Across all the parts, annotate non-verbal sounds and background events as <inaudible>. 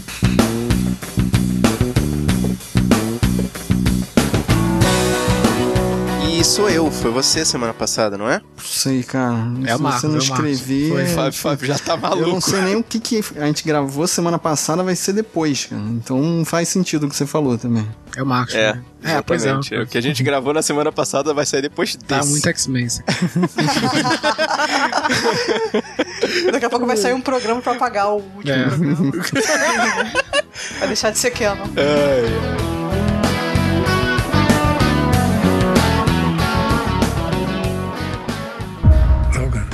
Thank you. Sou eu, foi você semana passada, não é? Sei, cara. É Se Marcos, você não é escrever. Foi, Fábio, Fábio já tá Eu não maluco. sei nem o que, que a gente gravou semana passada vai ser depois, cara. Então não faz sentido o que você falou também. É o Marcos. É, né? é, pois é. O que a gente gravou na semana passada vai sair depois desse. Tá muito X-Men. <laughs> Daqui a pouco vai sair um programa pra apagar o último É. programa. vai deixar de ser canon. Logan,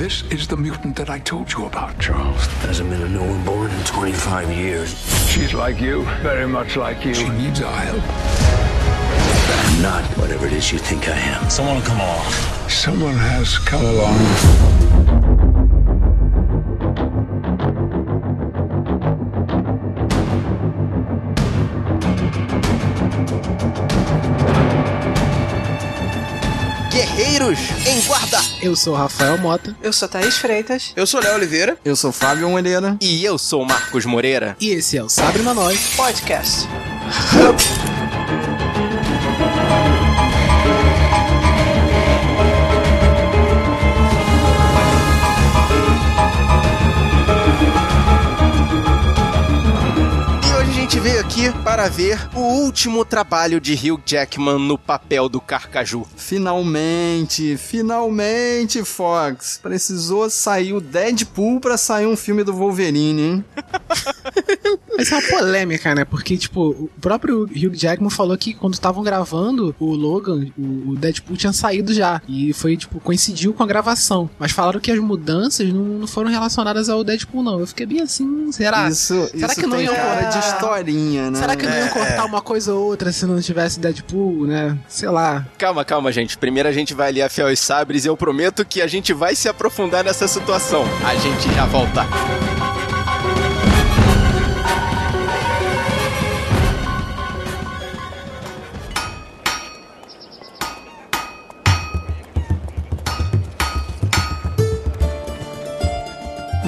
this is the mutant that I told you about, Charles. Hasn't been a new one born in 25 years. She's like you, very much like you. She needs our help. I'm not whatever it is you think I am. Someone come along. Someone has come along. Eu sou o Rafael Mota. Eu sou Thaís Freitas. Eu sou Léo Oliveira. Eu sou Fábio Moreira. E eu sou Marcos Moreira. E esse é o Sabre Nós. Podcast. <laughs> aqui para ver o último trabalho de Hugh Jackman no papel do Carcaju. Finalmente, finalmente, Fox. Precisou sair o Deadpool pra sair um filme do Wolverine, hein? <laughs> Mas é uma polêmica, né? Porque, tipo, o próprio Hugh Jackman falou que quando estavam gravando o Logan, o Deadpool tinha saído já. E foi, tipo, coincidiu com a gravação. Mas falaram que as mudanças não, não foram relacionadas ao Deadpool, não. Eu fiquei bem assim, será? isso será isso que não tem iam cara cortar? de historinha, né? Será que não iam É, cortar é. uma coisa ou outra se não tivesse Deadpool, né? Sei lá. Calma, calma, gente. Primeiro a gente vai ali afiar os sabres e eu prometo que a gente vai se aprofundar nessa situação. A gente já volta.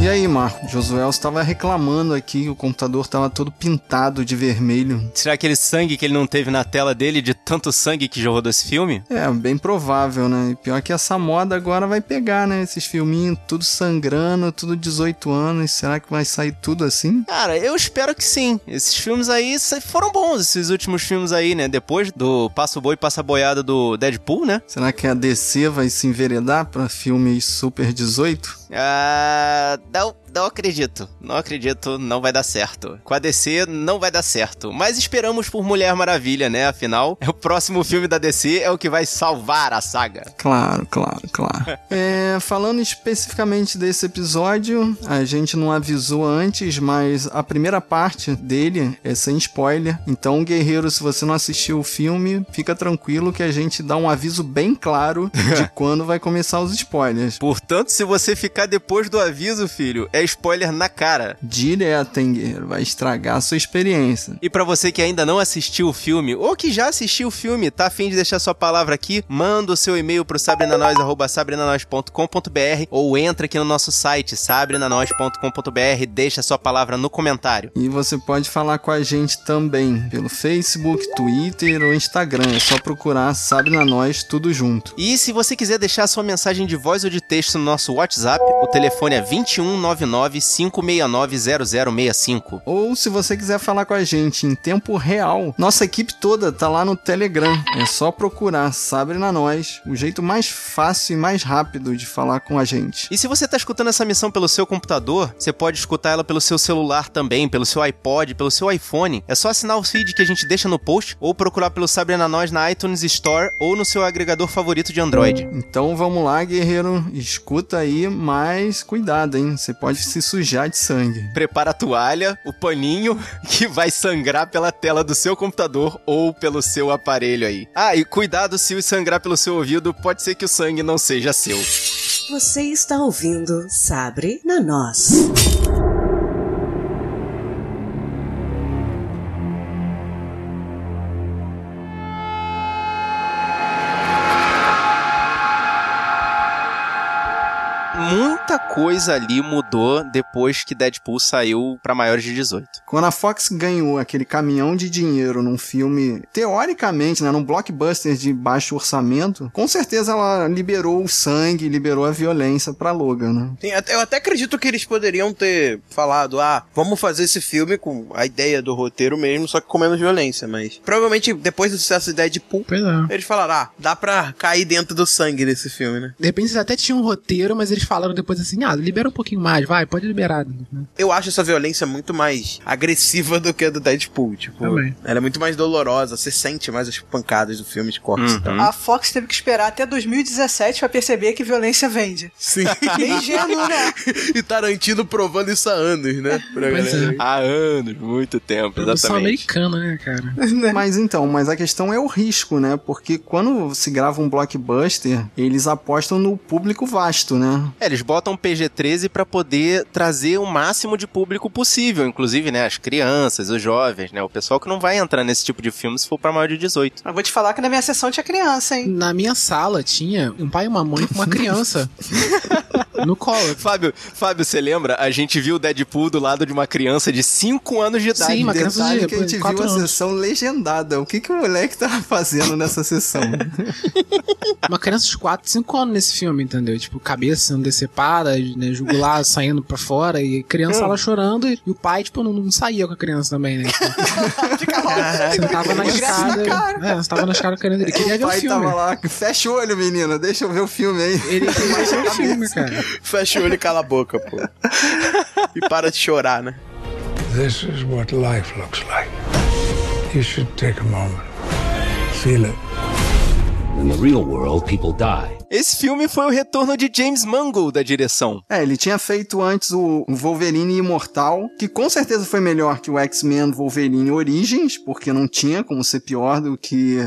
E aí, Marco? Josué estava reclamando aqui, o computador estava todo pintado de vermelho. Será aquele sangue que ele não teve na tela dele, de tanto sangue que jorrou desse filme? É, bem provável, né? E pior que essa moda agora vai pegar, né? Esses filminhos tudo sangrando, tudo 18 anos. Será que vai sair tudo assim? Cara, eu espero que sim. Esses filmes aí foram bons, esses últimos filmes aí, né? Depois do Passo Boi, Passa Boiada do Deadpool, né? Será que a DC vai se enveredar pra filmes super 18? Ah, não, não acredito. Não acredito, não vai dar certo. Com a DC não vai dar certo. Mas esperamos por Mulher Maravilha, né? Afinal, é <laughs> o próximo filme da DC, é o que vai salvar a saga. Claro, claro, claro. <laughs> É, falando especificamente desse episódio, a gente não avisou antes, mas a primeira parte dele é sem spoiler. Então, guerreiro, se você não assistiu o filme, fica tranquilo que a gente dá um aviso bem claro de <laughs> quando vai começar os spoilers. Portanto, se você ficar depois do aviso, filho, é spoiler na cara. Direto, hein, guerreiro? Vai estragar a sua experiência. E pra você que ainda não assistiu o filme, ou que já assistiu o filme, tá afim de deixar sua palavra aqui, manda o seu e-mail pro sabrenanois.com.br ou entra aqui no nosso site, sabrenanois.com.br, deixa sua palavra no comentário. E você pode falar com a gente também pelo Facebook, Twitter ou Instagram. É só procurar Sabe na Nós tudo junto. E se você quiser deixar sua mensagem de voz ou de texto no nosso WhatsApp, o telefone é 2199 569 0065. Ou se você quiser falar com a gente em tempo real, nossa equipe toda tá lá no Telegram. É só procurar Sabre na Nós, o jeito mais fácil e mais rápido de falar com a gente. E se você tá escutando essa missão pelo seu computador, você pode escutar ela pelo seu celular também, pelo seu iPod, pelo seu iPhone. É só assinar o feed que a gente deixa no post ou procurar pelo Sabre na Nós na iTunes Store ou no seu agregador favorito de Android. Então vamos lá, guerreiro, escuta aí, mas cuidado, hein? Você pode se sujar de sangue. Prepara a toalha, o paninho <laughs> que vai sangrar pela tela do seu computador ou pelo seu aparelho aí. Ah, e cuidado se sangrar pelo seu ouvido, pode ser que o sangue não seja seu. Você está ouvindo Sabre na Nós. Coisa ali mudou depois que Deadpool saiu pra maiores de 18. Quando a Fox ganhou aquele caminhão de dinheiro num filme, teoricamente, né, num blockbuster de baixo orçamento, com certeza ela liberou o sangue, liberou a violência pra Logan, né? Sim, eu até acredito que eles poderiam ter falado, ah, vamos fazer esse filme com a ideia do roteiro mesmo, só que com menos violência, mas provavelmente depois do sucesso de Deadpool, Pois é. eles falaram, ah, dá pra cair dentro do sangue desse filme, né? De repente eles até tinham um roteiro, mas eles falaram depois assim, ah, libera um pouquinho mais, vai, pode liberar. né? Eu acho essa violência muito mais agressiva do que a do Deadpool, tipo, Também. ela é muito mais dolorosa, você sente mais as pancadas do filme de cortes e tal. Uhum. A Fox teve que esperar até 2017 pra perceber que violência vende. Sim. Bem ingênuo, né? <laughs> e Tarantino provando isso há anos, né? É. Há anos, muito tempo, Produção exatamente. americana, né, cara? <laughs> Mas então, mas a questão é o risco, né? Porque quando se grava um blockbuster, eles apostam no público vasto, né? É, eles botam PG-13 pra poder trazer o máximo de público possível, inclusive, né, as crianças, os jovens, né, o pessoal que não vai entrar nesse tipo de filme se for pra maior de 18. Eu vou te falar que na minha sessão tinha criança, hein? Na minha sala tinha um pai e uma mãe com uma criança <laughs> no colo. Fábio, Fábio, você lembra? A gente viu o Deadpool do lado de uma criança de 5 anos de idade. Sim, uma criança Detalhe de que a gente viu quatro a anos. sessão legendada. O que, que o moleque tava fazendo nessa sessão? <laughs> Uma criança de 4, 5 anos nesse filme, entendeu? Tipo, cabeça sendo decepada, né, jugular saindo pra fora e criança lá chorando e, e o pai, tipo, não, não saía com a criança também, né? Tipo, <laughs> Fica lá. sentava na escada. É, sentava na escada querendo ele queria ver o o pai filme. tava lá, fecha o olho, menina, deixa eu ver o filme aí. Ele queria ver o filme, <laughs> cara. Fecha o olho e cala a boca, pô. e para de chorar, né? This is what life looks like. You should take a moment, feel it. In the real world, people die. Esse filme foi o retorno de James Mangold da direção. É, ele tinha feito antes o Wolverine Imortal, que com certeza foi melhor que o X-Men Wolverine Origins, porque não tinha como ser pior do que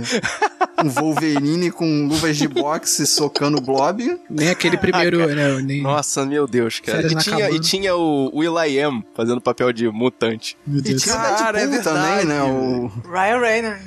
um Wolverine com luvas de boxe socando o Blob. Nem aquele primeiro, né? Nem... Nossa, meu Deus, cara. E tinha, e tinha o Will.i.am fazendo papel de mutante. Meu E Deus. tinha o Cara, é Deadpool verdade. também, né? O... Ryan Reynolds.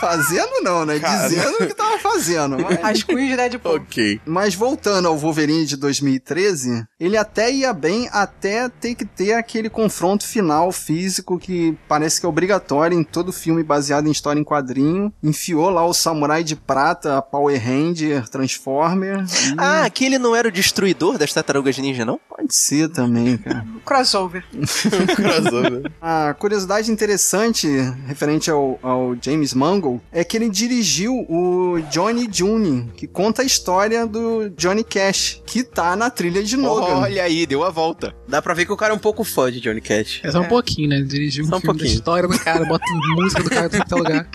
Fazendo não, né? Cara. Dizendo o que tava fazendo. Mas... <laughs> As Queens de Deadpool. Ok. Mas voltando ao Wolverine de 2013, ele até ia bem até ter que ter aquele confronto final físico que parece que é obrigatório em todo filme baseado em história em quadrinho. Enfiou lá o Samurai de Prata, Power Ranger, Transformer. e Ah, aquele não era o destruidor das tartarugas ninja, não? Pode ser também, cara. <laughs> Crossover. <laughs> Crossover. A curiosidade interessante referente ao, ao James É que ele dirigiu o Johnny June, que conta a história do Johnny Cash, que tá na trilha de Logan. Olha aí, deu a volta. Dá pra ver que o cara é um pouco fã de Johnny Cash. É só um pouquinho, né? Dirigiu um Só um filme da pouquinho. história do cara, bota <laughs> música do cara em todo lugar.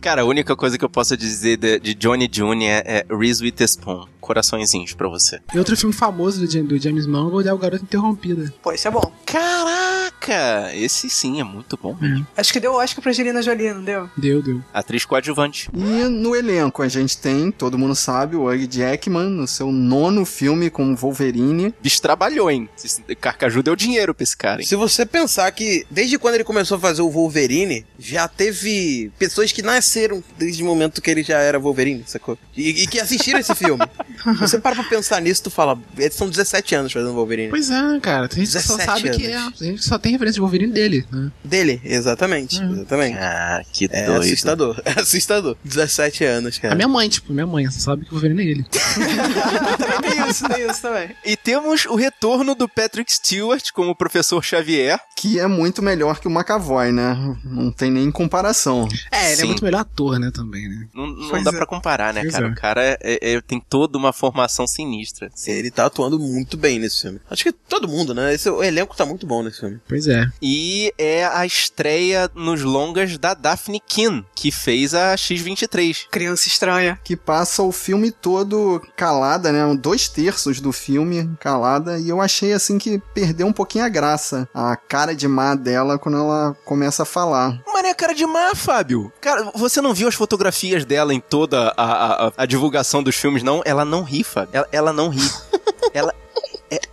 Cara, a única coisa que eu posso dizer de, de Johnny June é, é Reese Witherspoon. Coraçõezinhos pra você. E outro filme famoso do, Jam- do James Mangold é O Garoto Interrompida. Pô, isso é bom. Caraca! Esse sim é muito bom. Acho que deu Oscar pra Angelina Jolie, não deu? Deu, deu. Atriz coadjuvante. E no elenco a gente tem, todo mundo sabe, o Hugh Jackman no seu nono filme como Wolverine. Bicho trabalhou, hein? Esse Carcaju deu dinheiro pra esse cara, hein? Se você pensar que desde quando ele começou a fazer o Wolverine, já teve pessoas que nasceram desde o momento que ele já era Wolverine, sacou? E, e que assistiram esse filme. <laughs> <laughs> Você para pra pensar nisso, tu fala, eles são 17 anos fazendo Wolverine. Pois é, cara. Tem gente que só 17 sabe que é. anos. Tem gente só tem referência de Wolverine dele, né? Dele, exatamente, exatamente. Ah, que É doido. assustador, <laughs> é assustador. 17 anos, cara. A minha mãe, tipo, minha mãe, você sabe que o Wolverine é ele. Também <laughs> tem isso, tem isso também. E temos o retorno do Patrick Stewart como professor Xavier. Que é muito melhor que o McAvoy, né? Não tem nem comparação. É, ele Sim. é muito melhor ator, né, também, né? Não, não dá é. pra comparar, né, Pois cara? é. O cara é- é- tem toda uma formação sinistra. Ele tá atuando muito bem nesse filme. Acho que todo mundo, né? Esse, o elenco tá muito bom nesse filme. Pois é. E é a estreia nos longas da Daphne Keane, que fez a X-23. Criança estranha. Que passa o filme todo calada, né? Dois terços do filme calada. E eu achei assim que perdeu um pouquinho a graça. A cara de má dela quando ela começa a falar. Mas é cara de má, Fábio. Cara, você não viu as fotografias dela em toda a, a- a- a divulgação dos filmes, não? Ela não ri, Fábio. Ela, ela não ri. <laughs> ela,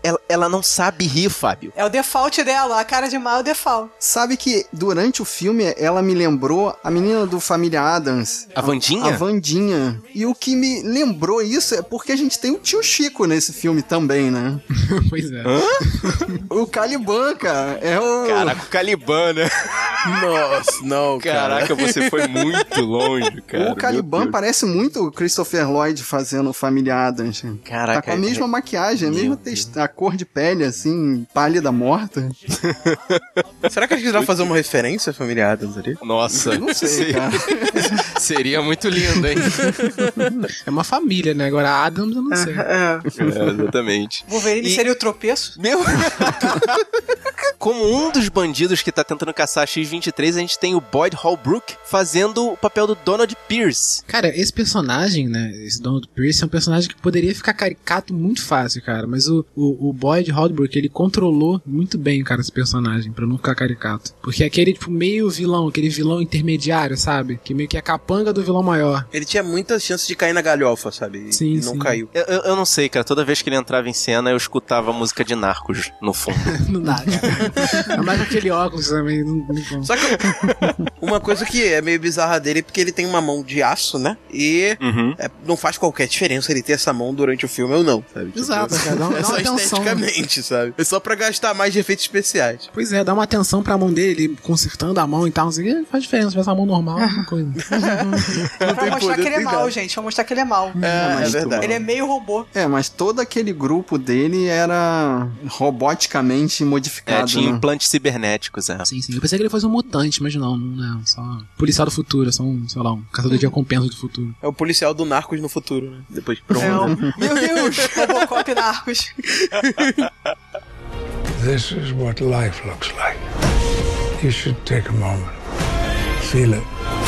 ela, ela não sabe rir, Fábio. É o default dela, a cara de mal é o default. Sabe que durante o filme ela me lembrou a menina do Família Adams. A Vandinha? A Vandinha. E o que me lembrou isso é porque a gente tem o tio Chico nesse filme também, né? <laughs> pois é. O Caliban, cara. É o. Caraca, o Caliban, né? Nossa, não, cara. Caraca, você foi muito longe, cara. o Caliban parece muito o Christopher Lloyd fazendo o Família Adams. Caraca, Tá com a é- mesma maquiagem, a mesma Deus. A cor de pele, assim, pálida morta. <laughs> Será que eles quiseram fazer uma referência familiar Adams ali? Nossa, Não sei, cara. <laughs> Seria muito lindo, hein? <laughs> É uma família, né? Agora a Adams eu não sei. É. É, exatamente. Wolverine E- seria o tropeço? Meu. Como um dos bandidos que tá tentando caçar a X-23, a gente tem o Boyd Holbrook fazendo o papel do Donald Pierce. Cara, esse personagem, né? Esse Donald Pierce é um personagem que poderia ficar caricato muito fácil, cara. Mas o, o, o Boyd Holbrook, ele controlou muito bem, cara, esse personagem, pra não ficar caricato. Porque é aquele, tipo, meio vilão, aquele vilão intermediário, sabe? Que meio que é a capanga do vilão maior. Ele tinha muitas chances de cair na galhofa, sabe? E- Sim, e não sim. caiu. Eu, eu- eu não sei, cara. Toda vez que ele entrava em cena, eu escutava a música de Narcos no fundo. Não dá, cara. é mais aquele óculos também. Não, não... Só que uma coisa que é meio bizarra dele é porque ele tem uma mão de aço, né? E Uhum. é, não faz qualquer diferença ele ter essa mão durante o filme ou não, sabe? Tipo, Exato, cara. É dá só uma atenção. esteticamente, sabe? É só pra gastar mais de efeitos especiais. Pois é, dá uma atenção pra mão dele, ele consertando a mão e tal. Não que, faz diferença. Se tivesse a mão normal, é uma <laughs> coisa. É pra tem mostrar poder, que ele é tem mal, nada. gente. Pra mostrar que ele é mal. É, mas é verdade. Ele é meio robô. É, mas todo aquele grupo dele era roboticamente É, modificado. tinha né? implantes cibernéticos, é. Sim, sim. Eu pensei que ele fosse um mutante, mas não, não é. Só policial do futuro, só um, sei lá, um caçador de recompensas do futuro. É o policial do Narcos no futuro, né? Depois de pronto. É. Meu Deus! Robocop Narcos. <laughs> This is what life looks like. You should take a moment, feel it.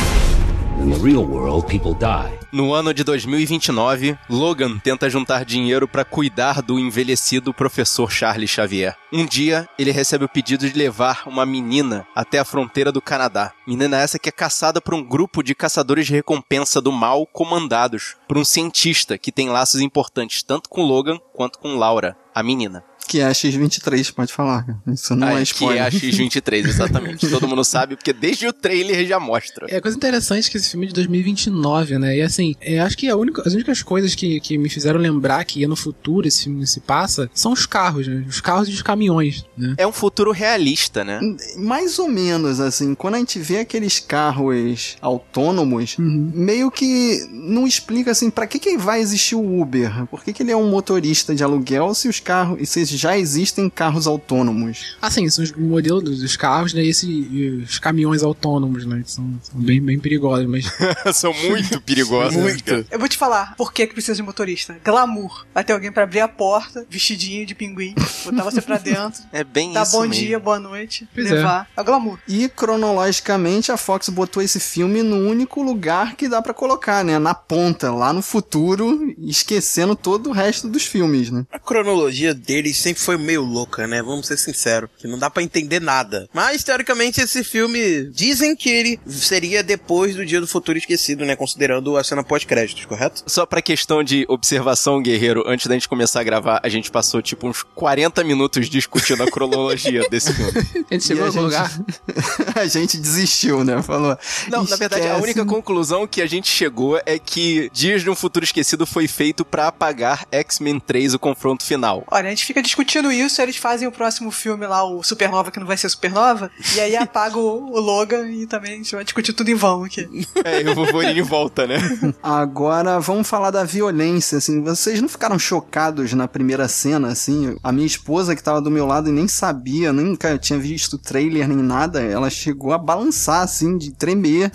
No ano de 2029, Logan tenta juntar dinheiro para cuidar do envelhecido professor Charles Xavier. Um dia, ele recebe o pedido de levar uma menina até a fronteira do Canadá. Menina essa que é caçada por um grupo de caçadores de recompensa do mal comandados por um cientista que tem laços importantes tanto com Logan quanto com Laura, a menina. Que é a X-23, pode falar. Isso não Ah, é que spoiler. é a X-23, exatamente. Todo mundo sabe, porque desde o trailer já mostra. É coisa interessante que esse filme é de 2029, né? E assim, é, acho que a única, as únicas coisas que, que me fizeram lembrar que ia no futuro esse filme se passa são os carros, né? Os carros e os caminhões, né? É um futuro realista, né? Mais ou menos, assim, quando a gente vê aqueles carros autônomos, meio que não explica, assim, pra que que vai existir o Uber? Por que que ele é um motorista de aluguel se os carros, se já existem carros autônomos? Assim, são os modelos dos, dos carros, né? E, esse, e os caminhões autônomos, né? Que são, são bem, bem perigosos, mas <laughs> São muito <laughs> perigosos. Muito. Eu vou te falar, por que, que precisa de motorista? Glamour. Vai ter alguém pra abrir a porta, vestidinho de pinguim, botar você pra dentro, <laughs> É bem dar isso bom mesmo. dia, boa noite, Pois levar. É. o glamour. E cronologicamente a Fox botou esse filme no único lugar que dá pra colocar, né? Na ponta, lá no futuro, esquecendo todo o resto dos filmes, né? A cronologia deles sempre foi meio louca, né? Vamos ser sinceros. Que não dá pra entender nada. Mas, teoricamente, esse filme... Dizem que ele seria depois do Dia do Futuro Esquecido, né? Considerando a cena pós-créditos, correto? Só pra questão de observação, Guerreiro, antes da gente começar a gravar, a gente passou tipo uns 40 minutos discutindo a cronologia <laughs> desse filme. a gente chegou a a lugar. <laughs> a gente desistiu, né? Falou. Não, na verdade, a "Esquece". única conclusão que a gente chegou é que Dias de um Futuro Esquecido foi feito pra apagar X-Men 3, o confronto final. Olha, a gente fica discutindo isso, eles fazem o próximo filme lá, o Supernova, que não vai ser Supernova, e aí apaga o, o Logan e também a gente vai discutir tudo em vão aqui. É, e o Wolverine volta, né? Agora vamos falar da violência, assim. Vocês não ficaram chocados na primeira cena, assim? A minha esposa que tava do meu lado e nem sabia, nunca tinha visto trailer nem nada, ela chegou a balançar, assim, de tremer.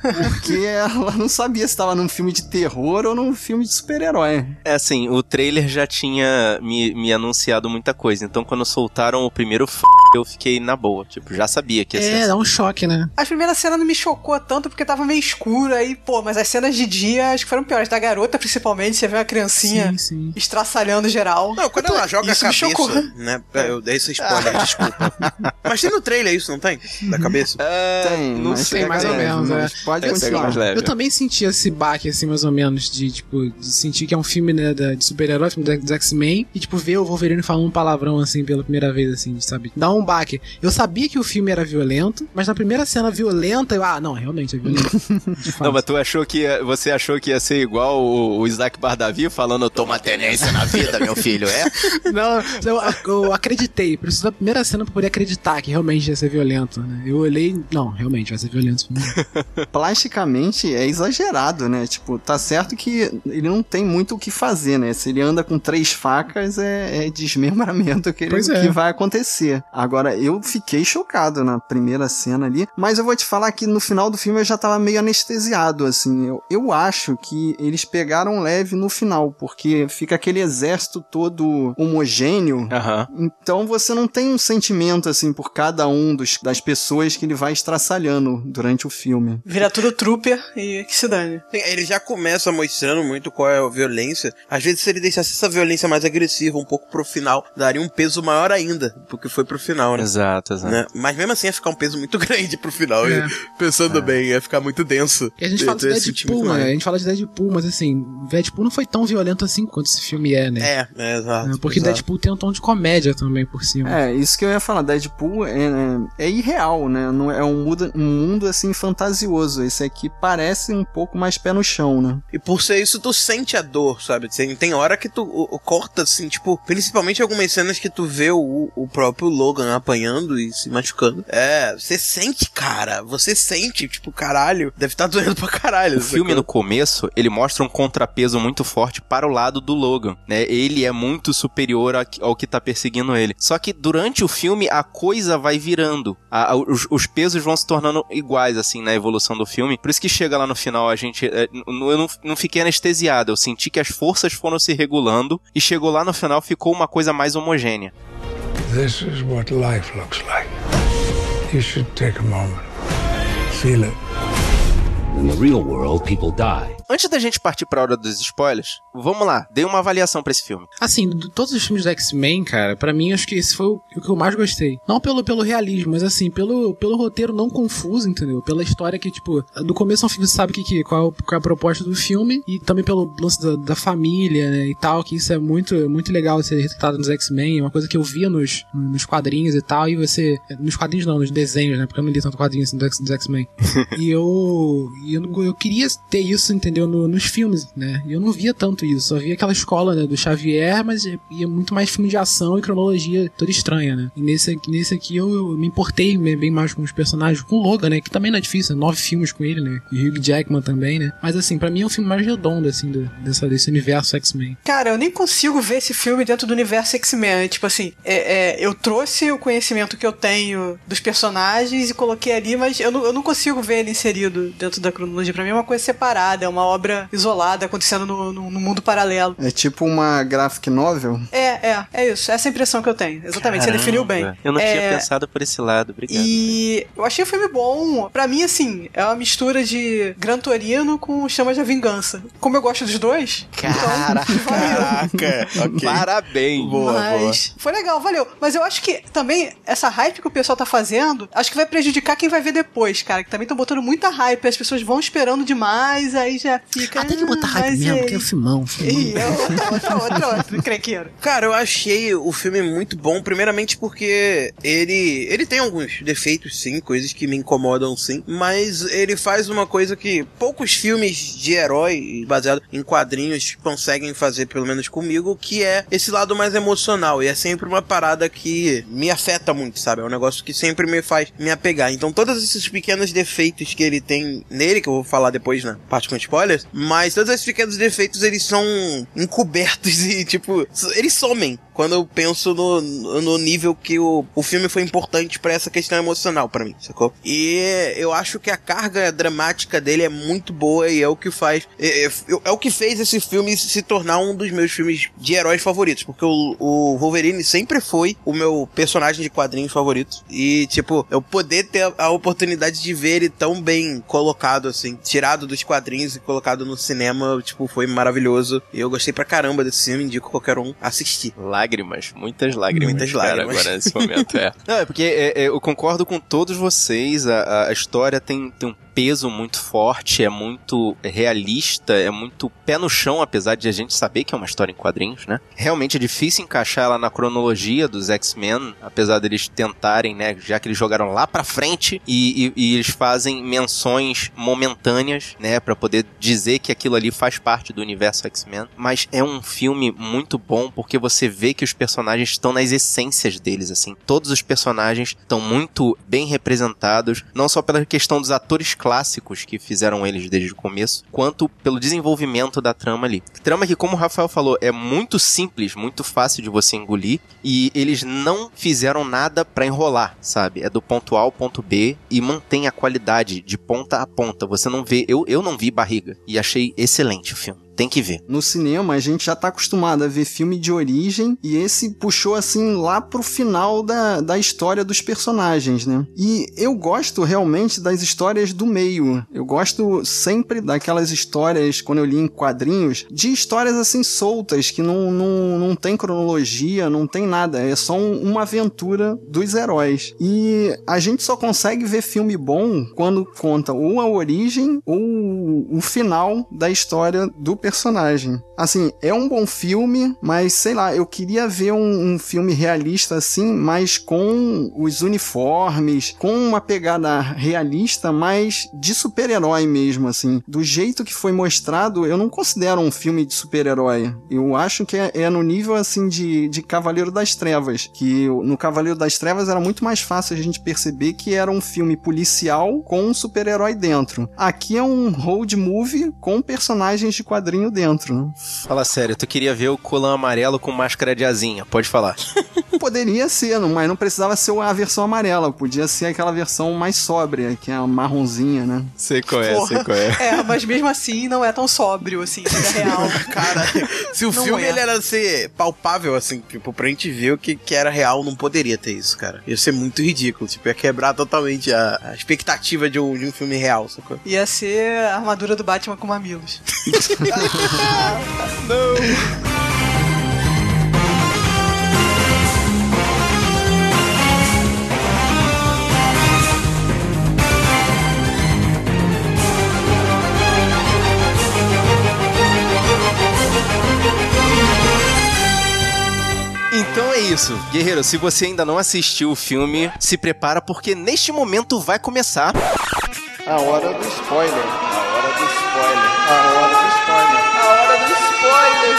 Porque ela não sabia se tava num filme de terror ou num filme de super-herói. É assim, o trailer já tinha me, me anunciado muita coisa, então quando soltaram o primeiro f... eu fiquei na boa, tipo, já sabia que ia ser É, assim. dá um choque, né? A primeira cena não me chocou tanto porque tava meio escuro aí, pô, mas as cenas de dia acho que foram piores. Da garota, principalmente, você vê uma criancinha Sim, sim. estraçalhando geral. Não, quando ela joga Isso a me chocou. cabeça, né? É, Eu dei esse spoiler, <laughs> desculpa. Mas tem no trailer isso, não tem? Da cabeça? Ah, Tem, não sei, Tem mais ou É, menos, é. Pode É, continuar. Eu também senti esse baque, assim, mais ou menos, de, tipo, de sentir que é um filme, né, da- de super-herói, filme da- dos X-Men, e, tipo, ver o Wolverine falando um palavrão, assim, pela primeira vez, assim, sabe? Dá um baque. Eu sabia que o filme era violento, mas na primeira cena violenta, eu, ah, não, realmente é violento. <laughs> De. Não, mas tu achou que ia- você achou que ia ser igual o, o Isaac Bardavi falando toma tenência na vida, meu filho, é? <laughs> Não, eu, eu acreditei. Preciso da primeira cena pra poder acreditar que realmente ia ser violento, né? Eu olhei, não, realmente vai ser violento esse <laughs> filme. Plasticamente é exagerado, né? Tipo, tá certo que ele não tem muito o que fazer, né? Se ele anda com três facas, é, é desmembramento que, ele- é. que vai acontecer. Agora, eu fiquei chocado na primeira cena ali, mas eu vou te falar que no final do filme eu já tava meio anestesiado, assim. Eu, eu acho que eles pegaram leve no final, porque fica aquele exército todo homogêneo. Aham. Então você não tem um sentimento assim por cada um dos, das pessoas que ele vai estraçalhando durante o filme. Vira tudo trooper e que se dane. Ele já começa mostrando muito qual é a violência. Às vezes, se ele deixasse essa violência mais agressiva um pouco pro final, daria um peso maior ainda, porque foi pro final, né? Exato, exato. Né? Mas mesmo assim ia ficar um peso muito <laughs> grande pro final. É. e Pensando bem, ia ficar muito denso. E a gente fala de Deadpool, né? A gente fala de Deadpool, mas assim, Deadpool não foi tão violento assim quanto esse filme é, né? É, é, exato. É, Porque exato. Deadpool tem um tom de comédia também por cima. É, isso que eu ia falar. Deadpool é, é, é irreal, né? Não é um mundo, um mundo assim fantasioso. Esse aqui parece um pouco mais pé no chão, né? E por ser isso, tu sente a dor, sabe? Tem, tem hora que tu o- o corta, assim, tipo, principalmente algumas cenas que tu vê o, o próprio Logan apanhando e se machucando. É, você sente, cara. Você sente, tipo, caralho, deve estar <laughs> doendo pra caralho. O filme no começo, ele mostra um contrapeso muito forte para o lado do Logan, né? Ele é muito superior ao que tá perseguindo ele. Só que durante o filme a coisa vai virando. A- a- os, os pesos vão se tornando iguais assim na evolução do filme. Por isso que chega lá no final a gente é, eu não, não fiquei anestesiado, eu senti que as forças foram se regulando e chegou lá no final ficou uma coisa mais homogênea. This is what life looks like. You should take a moment, feel it. In the real world, people die. Antes da gente partir pra hora dos spoilers, vamos lá, dê uma avaliação pra esse filme. Assim, de todos os filmes do X-Men, cara, pra mim acho que esse foi o, o que eu mais gostei. Não pelo, pelo realismo, mas assim, pelo, pelo roteiro não confuso, entendeu? Pela história que, tipo, do começo ao fim você sabe que, que, qual, qual é a proposta do filme, e também pelo lance da, da família, né, e tal, que isso é muito, muito legal ser retratado nos X-Men, é uma coisa que eu via nos, nos quadrinhos e tal, e você. Nos quadrinhos não, nos desenhos, né? Porque eu não li tanto quadrinhos assim, dos X-Men. <laughs> e eu. e eu, eu queria ter isso, entendeu? No- nos filmes, né? E eu não via tanto isso. Só via aquela escola, né? Do Xavier, mas ia muito mais filme de ação e cronologia toda estranha, né? E nesse, nesse aqui eu, eu me importei bem mais com os personagens, com o Logan, né? Que também não é difícil, né? nove filmes com ele, né? E Hugh Jackman também, né? Mas assim, pra mim é um filme mais redondo, assim, do, dessa, desse universo X-Men. Cara, eu nem consigo ver esse filme dentro do universo X-Men. Tipo assim, é, é, eu trouxe o conhecimento que eu tenho dos personagens e coloquei ali, mas eu não, eu não consigo ver ele inserido dentro da cronologia. Pra mim é uma coisa separada, é uma obra isolada, acontecendo no, no- no mundo paralelo. É tipo uma graphic novel. É, é, é isso. Essa é a impressão que eu tenho. Exatamente, você definiu bem. Caramba, Eu não É, tinha pensado por esse lado, obrigado. E eu achei o filme bom. Pra mim, assim, é uma mistura de Gran Torino com Chamas da Vingança. Como eu gosto dos dois, Caraca. então. <laughs> Caraca, ok. Parabéns. Boa, Mas foi legal, valeu. Mas eu acho que também essa hype que o pessoal tá fazendo, acho que vai prejudicar quem vai ver depois, cara. Que também estão botando muita hype, as pessoas vão esperando demais, aí já fica. Tem que botar "Ah, hype mesmo, e porque é aí?" um filmão, um filmão. Ih, é outra, outra, outra, outra, crequeiro. Cara, eu achei o filme muito bom, primeiramente porque ele ele tem alguns defeitos, sim, coisas que me incomodam, sim, mas ele faz uma coisa que poucos filmes de herói baseado em quadrinhos conseguem fazer, pelo menos comigo, que é esse lado mais emocional, e é sempre uma parada que me afeta muito, sabe? É um negócio que sempre me faz me apegar. Então, todos esses pequenos defeitos que ele tem nele, que eu vou falar depois na parte com spoilers, mas todos esses pequenos defeitos, eles são encobertos <laughs> e, tipo, eles somem quando eu penso no, no nível que o, o filme foi importante pra essa questão emocional pra mim, sacou? E eu acho que a carga dramática dele é muito boa e é o que faz. É, é- é o que fez esse filme se tornar um dos meus filmes de heróis favoritos. Porque o, o Wolverine sempre foi o meu personagem de quadrinhos favorito. E, tipo, eu poder ter a oportunidade de ver ele tão bem colocado, assim, tirado dos quadrinhos e colocado no cinema, tipo, foi maravilhoso. E eu gostei pra caramba desse filme, indico qualquer um assistir. Lágrimas, muitas lágrimas. Muitas cara, lágrimas. agora nesse momento, é. <laughs> Não, é porque é, é, eu concordo com todos vocês, a, a história tem, tem um peso muito forte, é muito realista, é muito pé no chão, apesar de a gente saber que é uma história em quadrinhos, né? Realmente é difícil encaixar ela na cronologia dos X-Men, apesar deles tentarem, né? Já que eles jogaram lá pra frente e, e, e eles fazem menções momentâneas, né? Pra poder dizer que aquilo ali faz parte do universo X-Men. Mas é um filme muito bom porque você vê que os personagens estão nas essências deles, assim. Todos os personagens estão muito bem representados, não só pela questão dos atores clássicos que fizeram eles desde o começo, quanto pelo desenvolvimento da trama ali. Trama que, como o Rafael falou, é muito simples, muito fácil de você engolir e eles não fizeram nada para enrolar, sabe? É do ponto A ao ponto B e mantém a qualidade de ponta a ponta. Você não vê, eu, eu não vi barriga e achei excelente o filme. Tem que ver. No cinema, a gente já tá acostumado a ver filme de origem e esse puxou assim lá pro final da, da história dos personagens, né? E eu gosto realmente das histórias do meio. Eu gosto sempre daquelas histórias, quando eu li em quadrinhos, de histórias assim soltas, que não, não, não tem cronologia, não tem nada. É só um, uma aventura dos heróis. E a gente só consegue ver filme bom quando conta ou a origem ou o final da história do personagem. Assim, é um bom filme, mas sei lá, eu queria ver um, um filme realista assim, mas com os uniformes, com uma pegada realista, mas de super-herói mesmo, assim. Do jeito que foi mostrado, eu não considero um filme de super-herói. Eu acho que é, é no nível assim de, de Cavaleiro das Trevas, que no Cavaleiro das Trevas era muito mais fácil a gente perceber que era um filme policial com um super-herói dentro. Aqui é um road movie com personagens de quadrinho dentro. Né? Fala sério, tu queria ver o colã amarelo com máscara de asinha, pode falar. <laughs> Poderia ser, mas não precisava ser a versão amarela, podia ser aquela versão mais sóbria, que é a marronzinha, né? Sei qual é, Porra. sei qual é. É, mas mesmo assim não é tão sóbrio assim, é real. <laughs> Cara, se o Não filme é. ele era ser palpável, assim, tipo, pra gente ver o que, que era real, não poderia ter isso, cara. Ia ser muito ridículo, tipo, ia quebrar totalmente a, a expectativa de um, de um filme real, sacou? Ia ser a armadura do Batman com mamilos. <laughs> Então é isso. Guerreiro, se você ainda não assistiu o filme, se prepara porque neste momento vai começar. A hora do spoiler. A hora do spoiler. A hora do spoiler.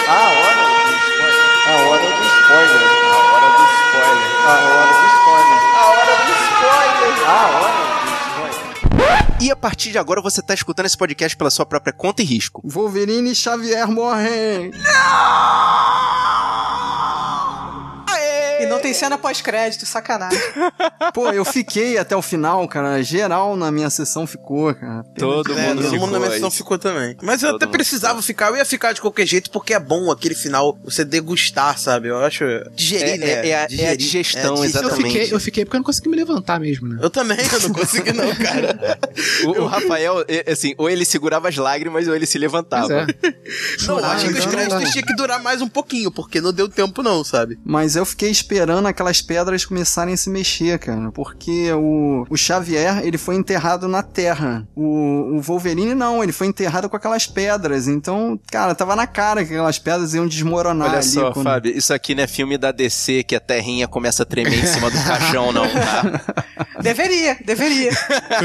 A hora do spoiler. A hora do spoiler. A hora do spoiler. A hora do spoiler. A hora do spoiler. E a partir de agora você tá escutando esse podcast pela sua própria conta e risco. Wolverine e Xavier morrem. Não tem cena pós-crédito, sacanagem. <laughs> Pô, eu fiquei até o final, cara. Geral na minha sessão ficou, cara. Todo É, mundo todo ficou mundo na minha sessão ficou também. Mas eu Todo até precisava ficar, eu ia ficar de qualquer jeito, porque é bom aquele final, você degustar, sabe? Eu acho. Digerir, É- né? é- é a- é a Digerir. digestão, Eu exatamente. fiquei, eu fiquei porque eu não consegui me levantar mesmo, né? Eu também, eu não consegui, não, <laughs> cara. O, o Rafael, é, assim, ou ele segurava as lágrimas ou ele se levantava. É. Não, eu achei que os não, créditos não. tinha que durar mais um pouquinho, porque não deu tempo, não, sabe? Mas eu fiquei esperando aquelas pedras começarem a se mexer, cara. Porque o, o Xavier, ele foi enterrado na terra. O, o Wolverine, não. Ele foi enterrado com aquelas pedras. Então, cara, tava na cara que aquelas pedras iam desmoronar Olha ali. só, quando- Fábio, isso aqui não é filme da DC que a terrinha começa a tremer em cima do caixão, não, tá? <laughs> Deveria, deveria.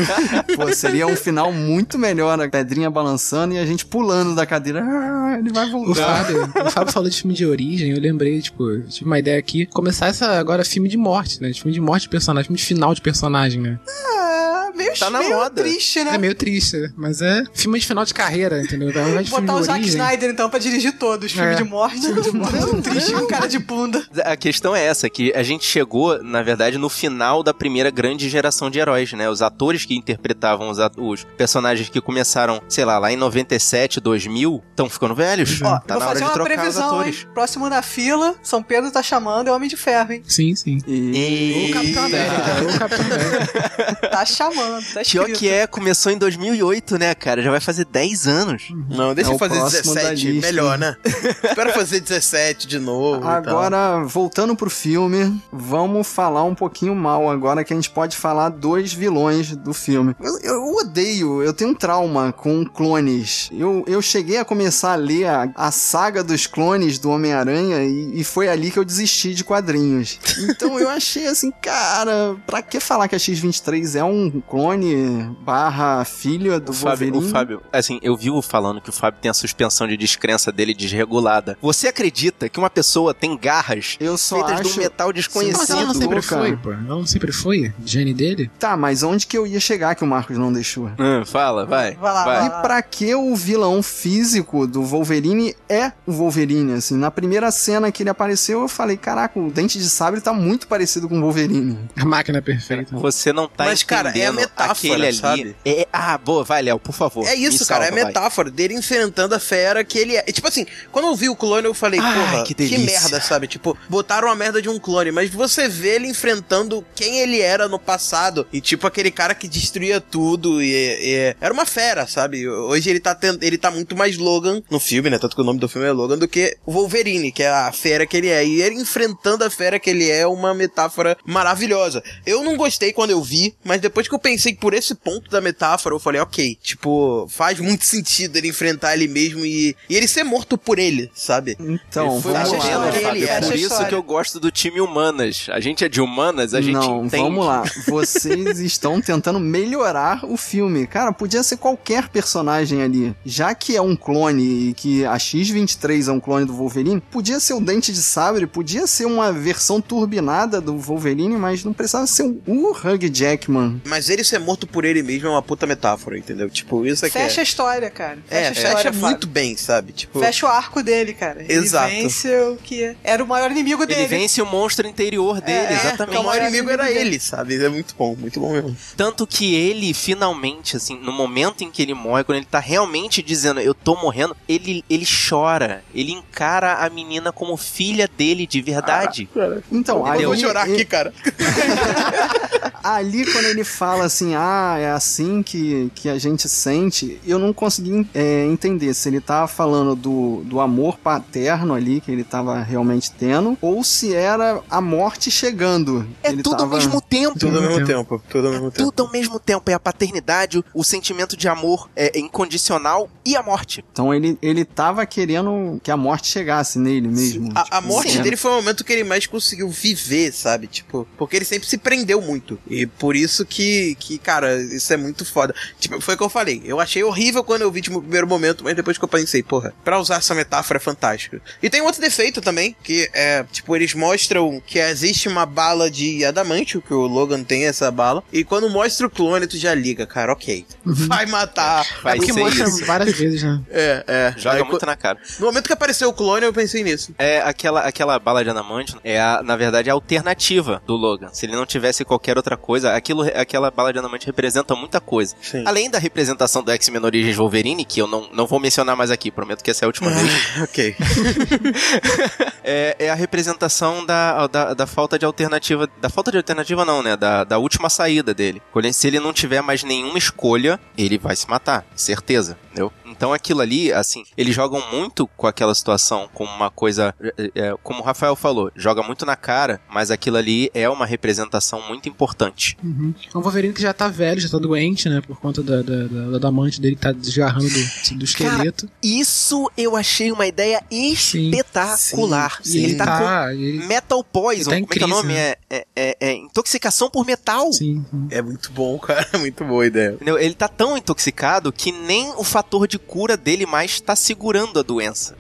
<laughs> Pô, seria um final muito melhor. A pedrinha balançando e a gente pulando da cadeira. Ah, ele vai O voltar. Fábio, o Fábio falou de filme de origem, eu lembrei, tipo, eu tive uma ideia aqui, começar essa agora filme de morte, né? Filme de morte de personagem, filme de final de personagem, né? Ah, meio, Tá na meio moda. triste, né? É meio triste, mas é filme de final de carreira, entendeu? De filme Botar o Zack origem. Snyder, então, pra dirigir todos. Filme É. de morte. Filme de <laughs> morte. triste com cara de bunda. A questão é essa, que a gente chegou, na verdade, no final da primeira grande geração de heróis, né? Os atores que interpretavam os, os personagens que começaram, sei lá, lá em 97, 2000, estão ficando velhos. Ó, tá vou na hora fazer de uma trocar os previsão, atores. hein? Próximo na fila, São Pedro tá chamando, é Homem de Ferro, hein? Sim, sim. E... O Capitão América, o Capitão América. Tá chamando. Tá Pior que é, começou em 2008, né, cara? Já vai fazer 10 anos. Não, deixa É eu o fazer próximo da 17, lista. melhor, né? Espera fazer 17 de novo. e tal. Agora, voltando pro filme, vamos falar um pouquinho mal agora que a gente pode falar dos vilões do filme. Eu, eu odeio, eu tenho um trauma com clones. Eu, eu cheguei a começar a ler a, a saga dos clones do Homem-Aranha e, e foi ali que eu desisti de quadrinhos. Então eu achei assim, cara, pra que falar que a X-23 é um clone barra filha do O Fábio, Wolverine? o Fábio, assim, eu vi o falando que o Fábio tem a suspensão de descrença dele desregulada. Você acredita que uma pessoa tem garras Eu só feitas de acho... um metal Mas desconhecido? ela não sempre foi, pô. Ela não sempre foi? Gene dele? Tá, mas onde que eu ia chegar que o Marcos não deixou? Hum, fala, vai. Vai lá, vai E lá. pra que o vilão físico do Wolverine é o Wolverine, assim? Na primeira cena que ele apareceu, eu falei, caraca, o Dente de Sabre tá muito parecido com o Wolverine. A máquina perfeita. Você não tá Mas, cara, é a entendendo metáfora, aquele ali. sabe? É, ah, boa, vai, Léo, por favor. É isso, me cara, salva, é vai. metáfora dele enfrentando a fera que ele é. Tipo assim, quando eu vi o clone, eu falei, Ai, porra, que que, merda, sabe? Tipo, botaram a merda de um clone, mas você vê ele enfrentando quem ele era no passado. E, tipo, aquele cara que destruía tudo. E, e- era uma fera, sabe? Hoje ele tá, tendo, ele tá muito mais Logan no filme, né? Tanto que o nome do filme é Logan, do que o Wolverine, que é a fera que ele é. E ele enfrentando a fera que ele é, é uma metáfora maravilhosa. Eu não gostei quando eu vi, mas depois que eu pensei por esse ponto da metáfora, eu falei, ok, tipo, faz muito sentido ele enfrentar ele mesmo e, e ele ser morto por ele, sabe? Então, Ele foi vamos lá. Fábio, ele é é. por isso história. que eu gosto do time humanas. A gente é de humanas, a gente Não, entende. vamos lá. <laughs> Vocês estão tentando melhorar o filme. Cara, podia ser qualquer personagem ali. Já que é um clone e que a X-23 é um clone do Wolverine, podia ser o Dente de Sabre, podia ser uma versão turbinada do Wolverine, mas não precisava ser o o Hugh Jackman. Mas ele ser morto por ele mesmo é uma puta metáfora, entendeu? Tipo, isso é que Fecha a é. história, cara. Fecha É, a história, fecha Fábio. muito bem, sabe? Tipo, Fecha o arco dele, cara. Exato. Ele vence o que era o maior inimigo dele. Ele vence o monstro interior dele, É, exatamente. o maior inimigo era dele. ele, sabe? É muito bom, muito bom mesmo. Tanto que ele, finalmente, assim, no momento em que ele morre, quando ele tá realmente dizendo, eu tô morrendo, ele, ele chora. Ele encara a menina como filha dele de verdade. Então, Eu ali, vou chorar aqui, cara. <laughs> ali quando ele fala assim, ah, é assim que, que a gente sente, eu não consegui é, entender se ele tava falando do, do amor paterno ali que ele tava realmente tendo, ou se era a morte chegando. É ele tudo ao tava... mesmo tempo. Tudo ao mesmo tempo. Tudo ao mesmo tempo. Tudo ao mesmo tempo. É a paternidade, o- sentimento de amor é, incondicional e a morte. Então ele, ele tava querendo que a morte chegasse nele mesmo. A, a Tipo, morte sim. dele foi o momento que ele mais conseguiu viver, sabe? Tipo, porque ele sempre se prendeu muito. E por isso que, que cara, isso é muito foda. Tipo, foi o que eu falei. Eu achei horrível quando eu vi, tipo, no primeiro momento, mas depois que eu pensei, porra, pra usar essa metáfora é fantástico. E tem outro defeito também, que é, tipo, eles mostram que existe uma bala de adamantio, que o Logan tem essa bala, e quando mostra o clone, tu já liga, cara, ok. Vai matar. Vai É porque ser mostra isso. várias vezes, né? <laughs> É, é. Joga Aí, muito na cara. No momento que apareceu o clone, eu pensei nisso. É aquela, aquela bala de adamantio é a, na verdade a alternativa do Logan. Se ele não tivesse qualquer outra coisa, aquilo, aquela bala de adamantio representa muita coisa. Sim. Além da representação do X-Men Origins Wolverine, que eu não, não vou mencionar mais aqui, prometo que essa é a última vez. <laughs> ok. <laughs> é, é a representação da, da, da falta de alternativa. Da falta de alternativa, não, né? Da, da última saída dele. Se ele não tiver mais nenhuma escolha, ele vai se matar. Certeza, entendeu? Então aquilo ali, assim, eles jogam muito com aquela situação como uma coisa. é, é, como o Rafael falou, joga muito na cara, mas aquilo ali é uma representação muito importante. Uhum. É um Wolverine que já tá velho, já tá doente, né? Por conta da, da, da, da adamante dele que tá desgarrando do, do esqueleto. Isso eu achei uma ideia espetacular. Sim, ele sim. tá com ele- Metal Poison, Ele tá em como é que é o crise, nome? né? É, é, é- é intoxicação por metal. Sim, sim. É muito bom, cara. É <laughs> muito boa a ideia. Entendeu? Ele tá tão intoxicado que nem o fator de cura dele mais tá segurando a doença.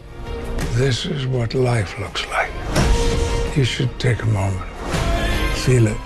This is what life looks like. You should take a moment, feel it.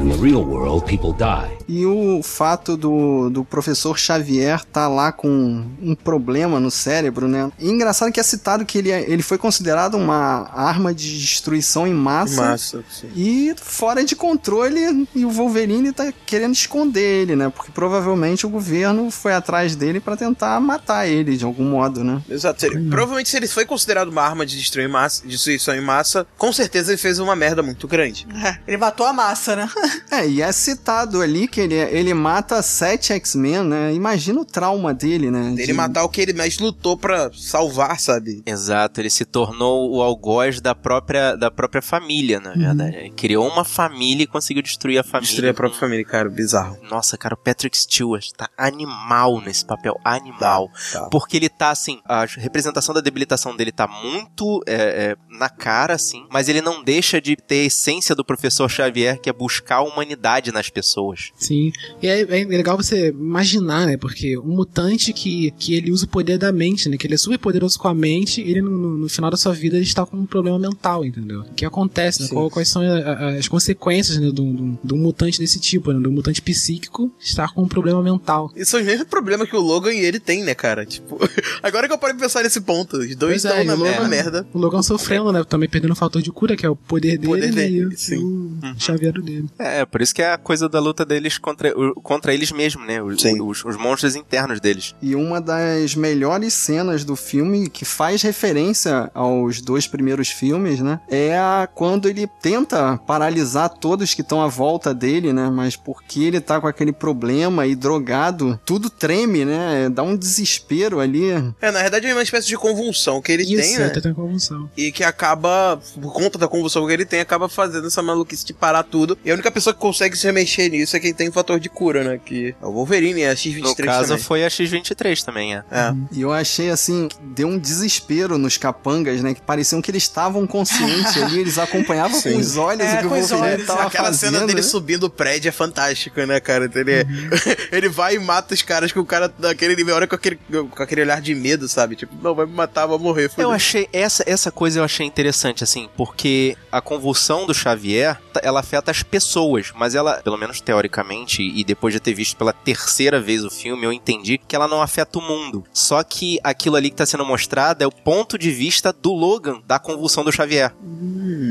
In the real world, people die. E o fato do, do professor Xavier tá lá com um problema no cérebro, né? E engraçado que é citado que ele, é- ele foi considerado uma arma de destruição em massa. Massa, sim. E fora de controle, e o Wolverine tá querendo esconder ele, né? Porque provavelmente o governo foi atrás dele pra tentar matar ele de algum modo, né? Exato. Ele- provavelmente se ele foi considerado uma arma de destruir massa, destruição em massa, com certeza ele fez uma merda muito grande. É, <laughs> ele matou a massa, né? É, e é citado ali que ele, ele mata sete X-Men, né? Imagina o trauma dele, né? Ele De- matar o que ele mais lutou pra salvar, sabe? Exato, ele se tornou o algoz da própria, da própria família, na verdade. Ele criou uma família e conseguiu destruir a família. Destruir a própria família, cara, bizarro. Nossa, cara, o Patrick Stewart tá animal nesse papel, animal. Tá. Porque ele tá, assim, a representação da debilitação dele tá muito é, é, na cara, assim, mas ele não deixa de ter a essência do professor Xavier, que é buscar a humanidade nas pessoas. Sim. E é, é legal você imaginar, né? Porque um mutante que, que ele usa o poder da mente, né? Que ele é super poderoso com a mente, ele no, no- no final da sua vida ele está com um problema mental, entendeu? O que acontece, né? Qual- quais são a- a- as consequências né, de, um, de um mutante desse tipo, né? De um mutante psíquico estar com um problema mental. Isso é o mesmo problema que o Logan e ele tem, né, cara? Tipo, <laughs> agora que eu parei de pensar nesse ponto, os dois Pois é, estão e na o mesma Logan- merda. O Logan sofrendo, né? Também perdendo o fator de cura, que é o poder dele, poder né, dele, e o- sim. o chaveiro dele. É, por isso que é a coisa da luta deles contra, contra eles mesmos, né? Os, os, os monstros internos deles. E uma das melhores cenas do filme, que faz referência aos dois primeiros filmes, né? É a, quando ele tenta paralisar todos que estão à volta dele, né? Mas porque ele tá com aquele problema e drogado, tudo treme, né? Dá um desespero ali. É, na verdade é uma espécie de convulsão que ele Isso, tem, é, né? tendo convulsão. E que acaba, por conta da convulsão que ele tem, acaba fazendo essa maluquice de parar tudo. E a única pessoa que consegue se remexer nisso é quem tem o fator de cura, né? Que é o Wolverine, é a X-23 No caso, também. foi a X-23 também, é. É. E eu achei assim, deu um desespero nos capangas, né? Que pareciam que eles estavam conscientes ali, eles acompanhavam <laughs> com os olhos É, o que o Wolverine olhos. tava Aquela fazendo. cena dele né? subindo o prédio é fantástica, né, cara? Ele, <laughs> ele vai e mata os caras com o cara daquele nível, olha com aquele, com aquele olhar de medo, sabe? Tipo, não, vai me matar, vou morrer. Eu fodeu. achei essa essa coisa eu achei interessante assim, porque a convulsão do Xavier, ela afeta as pessoas, mas ela, pelo menos teoricamente, e depois de ter visto pela terceira vez o filme, eu entendi que ela não afeta o mundo. Só que aquilo ali que tá sendo mostrado é o ponto de vista do Logan da convulsão do Xavier.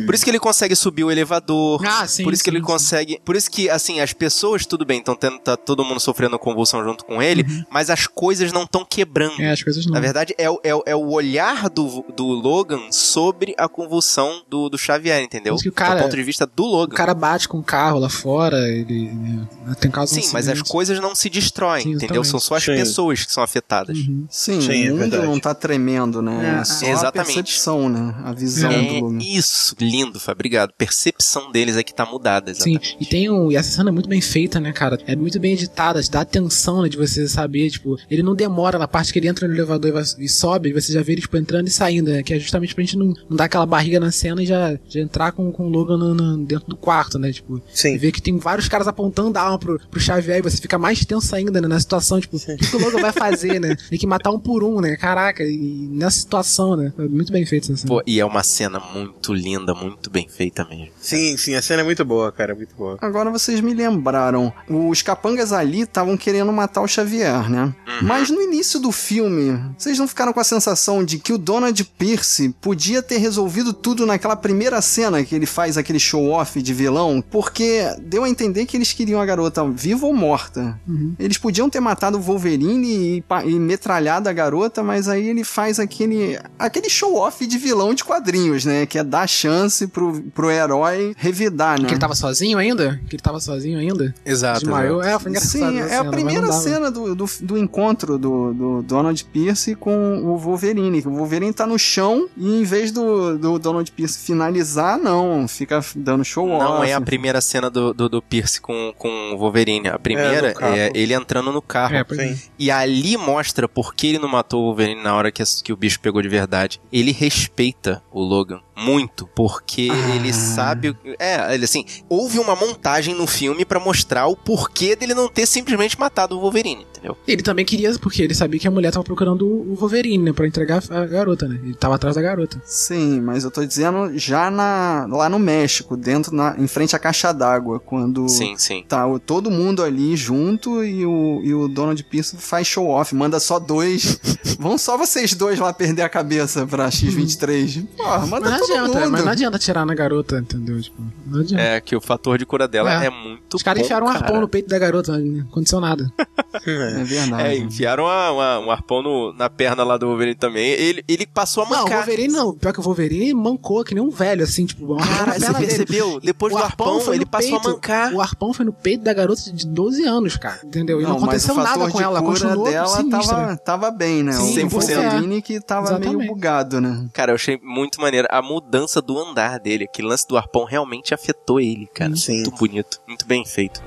Por isso que ele consegue subir o elevador. Ah, sim, por isso que sim, ele sim. consegue. Por isso que, assim, as pessoas, tudo bem, estão tendo. Tá todo mundo sofrendo convulsão junto com ele, mas as coisas não estão quebrando. Uhum. É, as coisas não. Na verdade, é, o- é, o- é o olhar do, do Logan sobre a convulsão do, do Xavier, entendeu? Que o cara- do ponto de vista do O Logan. cara bate com o carro lá fora, ele né, tem causa Sim, mas as coisas não se destroem, Sim, entendeu? São só as Sim. pessoas que são afetadas. Sim, Sim, é o mundo verdade. não tá tremendo, né? É, só Exatamente. a percepção, né? A visão É do Logan. isso, lindo, Fábio, obrigado. Percepção deles é que tá mudada, Sim, exatamente. e tem um. E essa cena é muito bem feita, né, cara? É muito bem editada, te dá atenção, né, de você saber, tipo, ele não demora na parte que ele entra no elevador e, vai- e sobe, você já vê ele, tipo, entrando e saindo, né? Que é justamente pra gente não, não dar aquela barriga na cena e já, já entrar com, com o Logan no- no- dentro do quarto, né? Tipo, Sim. e ver que tem vários caras apontando a arma pro, pro Xavier e você fica mais tenso ainda, né? Na situação, tipo, o que, que o Logan vai fazer, né? Tem que matar um por um, né? Caraca, e nessa situação, né? Muito bem feito essa cena. Pô, e é uma cena muito linda, muito bem feita mesmo. Sim, sim, a cena é muito boa, cara, muito boa. Agora vocês me lembraram, os capangas ali estavam querendo matar o Xavier, né? Mas no início do filme, vocês não ficaram com a sensação de que o Donald Pierce podia ter resolvido tudo naquela primeira cena que ele faz aquele show-off de vilão? Porque deu a entender que eles queriam a garota viva ou morta. Eles podiam ter matado o Wolverine e, e metralhado a garota, mas aí ele faz aquele, aquele show-off de vilão de quadrinhos, né? Que é dar chance pro, pro herói revidar, né? Que ele tava sozinho ainda? Que ele tava sozinho ainda? Exato. Desmaiou? É, foi engraçado. Sim, essa é a cena, mas primeira cena do, do, do encontro do, do Donald Pierce com o Wolverine. O Wolverine tá no chão e em vez do, do Donald Pierce finalizar, não, fica dando show off. Não é a primeira cena do, do, do Pierce com, com o Wolverine. A primeira É, é, ele entrando no carro. É, é. E ali mostra por que ele não matou o Wolverine na hora que, que o bicho pegou de verdade. Ele respeita o Logan muito, porque Ah. ele sabe. É, ele assim, houve uma montagem no filme pra mostrar o porquê dele não ter simplesmente matado o Wolverine, entendeu? Ele também queria, porque ele sabia que a mulher tava procurando o Wolverine, né? Pra entregar a garota, né? Ele tava atrás da garota. Sim, mas eu tô dizendo já na, lá no México, dentro, na, em frente à caixa d'água, quando Sim, sim. tá o- todo mundo ali junto e o, e o Donald Pierce faz show off, manda só dois. <laughs> Vão só vocês dois lá perder a cabeça pra X23. Porra, manda Mas não todo adianta, mundo. mas não adianta tirar na garota, entendeu? Tipo, não adianta. É que o fator de cura dela É. é, muito Os caras enfiaram um cara. arpão no peito da garota, não aconteceu nada. <laughs> É verdade. É, enfiaram uma- uma- um arpão no- na perna lá do Wolverine também. Ele, ele passou a Não, o mancar. Wolverine não. Pior que o Wolverine mancou que nem um velho, assim, tipo, uma Cara, <laughs> você perna dele. percebeu? Depois O do arpão, foi ele passou a peito. mancar. O arpão foi no peito da garota de 12 anos, cara. Entendeu? E não, mas aconteceu nada com de ela. Ela cura continuou dela sinistra. tava, tava bem, né? Sim, o 100%. Wolverine que tava Exatamente. meio bugado, né? Cara, eu achei muito maneiro a mudança do andar dele. Aquele lance do arpão realmente afetou ele, cara. Sim. Muito bonito, muito bem feito.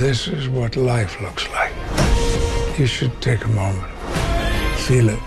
This is what life looks like. You should take a moment. Feel it.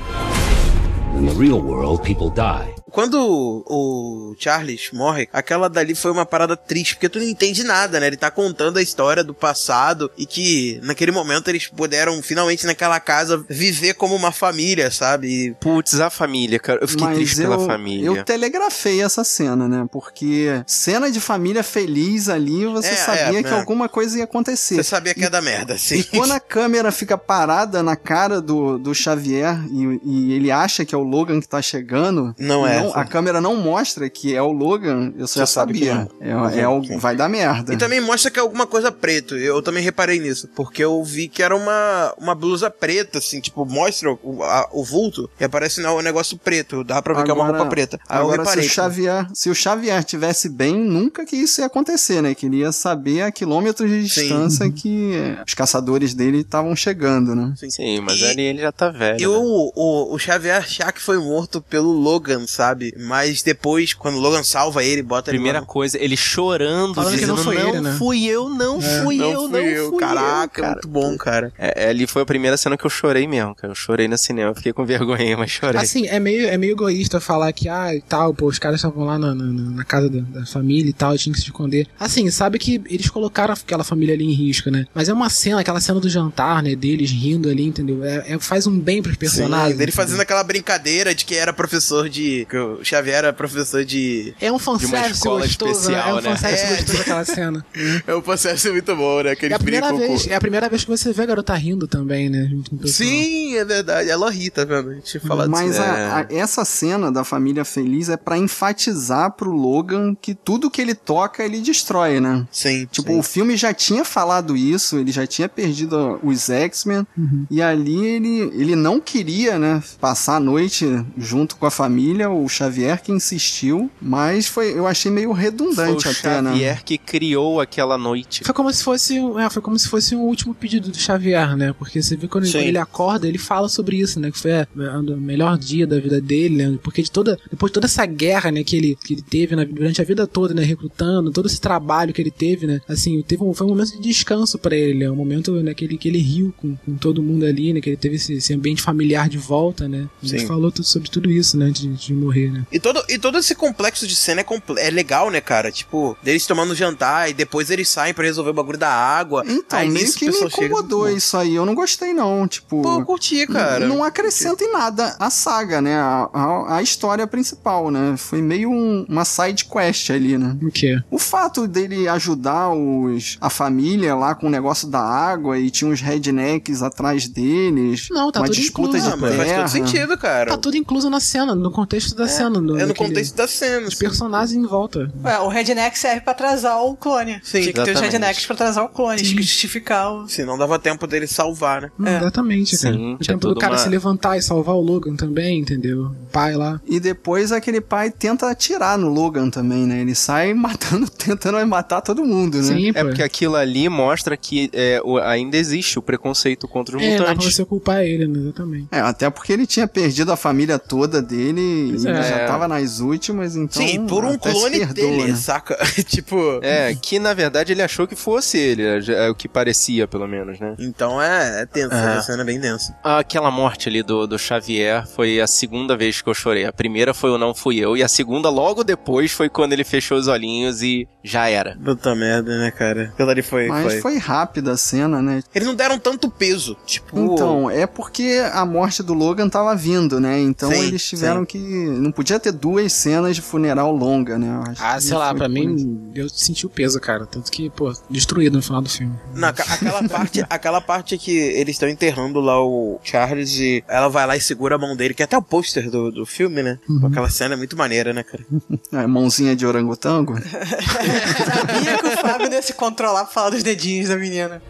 In the real world, people die. Quando o Charles morre, aquela dali foi uma parada triste, porque tu não entende nada, né? Ele tá contando a história do passado e que naquele momento eles puderam finalmente naquela casa viver como uma família, sabe? E Putz, a família, cara. Eu fiquei Mas triste eu, pela família. eu telegrafei essa cena, né? Porque cena de família feliz ali, você É, sabia é, que é. alguma coisa ia acontecer. você sabia que ia dar merda, assim. E quando a <laughs> câmera fica parada na cara do, do Xavier e, e ele acha que é o Logan que tá chegando, Não é. A câmera não mostra que é o Logan, eu já sabia. É, é o, Sim. vai dar merda. E também mostra que é alguma coisa preto. Eu também reparei nisso. Porque eu vi que era uma, uma blusa preta, assim, tipo, mostra o, a- o vulto e aparece né, o negócio preto. Dá pra ver que é uma roupa preta. Aí eu agora reparei. se, o Xavier, se o Xavier tivesse bem, nunca que isso ia acontecer, né? Que ele ia saber a quilômetros de Sim. distância que os caçadores dele estavam chegando, né? Sim, mas E- ali ele já tá velho. E né? o, o, o Xavier achar que foi morto pelo Logan, sabe? Mas depois, quando o Logan salva ele, bota Primeira ele. coisa, ele chorando, Falando que dizendo, não foi ele, né?" fui eu, não fui Não eu, fui não eu. fui Caraca, eu, cara. muito bom, cara. É, é, ali foi a primeira cena que eu chorei mesmo, cara. Eu chorei no cinema, fiquei com vergonha, mas chorei. Assim, é meio, é meio egoísta falar que, ah, e tal, pô, os caras estavam lá na, na, na casa da, da família e tal, tinha que se esconder. Assim, sabe que eles colocaram aquela família ali em risco, né? Mas é uma cena, aquela cena do jantar, né, deles rindo ali, entendeu? É, é- faz um bem pros personagens. Sim, dele fazendo aquela brincadeira de que era professor de. O Xavier era professor de. É um fanservice escola gostoso, especial, né? É um né? fanservice É. gostoso aquela cena. <laughs> É um processo muito bom, né? Que É a primeira brincam vez, é a primeira vez que você vê a garota rindo também, né? Sim, é verdade. Ela ri, tá vendo? A gente fala Mas disso. a- a- essa cena da família feliz é pra enfatizar pro Logan que tudo que ele toca ele destrói, né? Sim. Tipo, sim. o filme já tinha falado isso, ele já tinha perdido os X-Men, e ali ele, ele não queria, né, passar a noite junto com a família, o Xavier que insistiu, mas foi, eu achei meio foi o redundante até, né? Xavier que criou aquela noite. Foi como se fosse, um- é, foi como se fosse um último pedido do Xavier, né? Porque você vê quando, Sim. ele acorda, ele fala sobre isso, né? Que foi é, o melhor dia da vida dele, né? Porque de toda, depois de toda essa guerra, né, que ele, que ele teve na- durante a vida toda, né, recrutando, todo esse trabalho que ele teve, né? Assim, teve um, foi um momento de descanso pra ele, né? Um momento, né, que ele, que ele riu com, com todo mundo ali, né? Que ele teve esse, esse ambiente familiar de volta, né? Ele Sim. falou tudo sobre tudo isso, né? De, de morrer, né? E todo, e todo esse complexo de cena é, comple- é legal, né, cara? Tipo, deles tomando jantar e depois eles saem pra resolver o bagulho da água. Então, Aí meio que me pessoal chega- incomodou isso aí, eu não gostei não, tipo... Pô, eu curti, cara. Não acrescenta em nada a saga, né? A, a, a história principal, né? Foi meio um- uma side quest ali, né? O quê? O fato dele ajudar os, a família lá com o negócio da água e tinha uns rednecks atrás deles. Não, tá uma tudo disputa incluso. de Ah, mas faz todo sentido, cara. Tá tudo incluso na cena, no contexto da cena. No, é no contexto da cena. Os assim. personagens em volta. Ué, o redneck serve pra atrasar o clone. Sim, Tinha que ter os exatamente. rednecks pra atrasar o clone, tinha que justificar o. Senão dava tempo dele salvar, né? Hum, É. Exatamente, cara. Sim, o tempo do cara uma- se levantar e salvar o Logan também, entendeu? O pai lá. E depois aquele pai tenta atirar no Logan também, né? Ele sai <laughs> matando, tentando matar todo mundo, né? Sim, É porque aquilo ali mostra que é, o- ainda existe o preconceito contra os É, dá pra mutantes. você culpar ele, né? Exatamente. É, até porque ele tinha perdido a família toda dele e Pois ele é. já tava nas últimas, então. Sim, por um clone perdoa, dele, né? saca? <laughs> tipo. É, que na verdade ele achou que fosse ele, é, é o que parecia, pelo menos, né? Então é, é tenso, É. a cena é bem densa. Aquela morte ali do, do Xavier foi a segunda vez que eu chorei. A primeira foi o Não Fui Eu, e a segunda, logo depois, foi quando ele fechou os olhinhos e já era. Puta merda, né, cara? Aquilo ali foi. Mas foi... foi rápida a cena, né? Eles não deram tanto peso. Tipo. Então, é porque a morte do Logan tava vindo, né? Então Sim, eles tiveram que. Não podia ter duas cenas de funeral longa, né? Ah, sei lá, pra mim, eu senti o peso, cara. Tanto que, pô, destruído no final do filme. Não, aquela parte, <laughs> aquela parte que eles estão enterrando lá o Charles e ela vai lá e segura a mão dele, que é até o pôster do, do filme, né? Aquela cena é muito maneira, né, cara? <laughs> É, mãozinha de orangotango. <laughs> Sabia que o Fábio ia se controlar pra falar dos dedinhos da menina.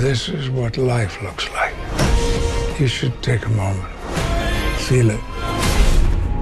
This is what life looks like. You should take a moment. Feel it.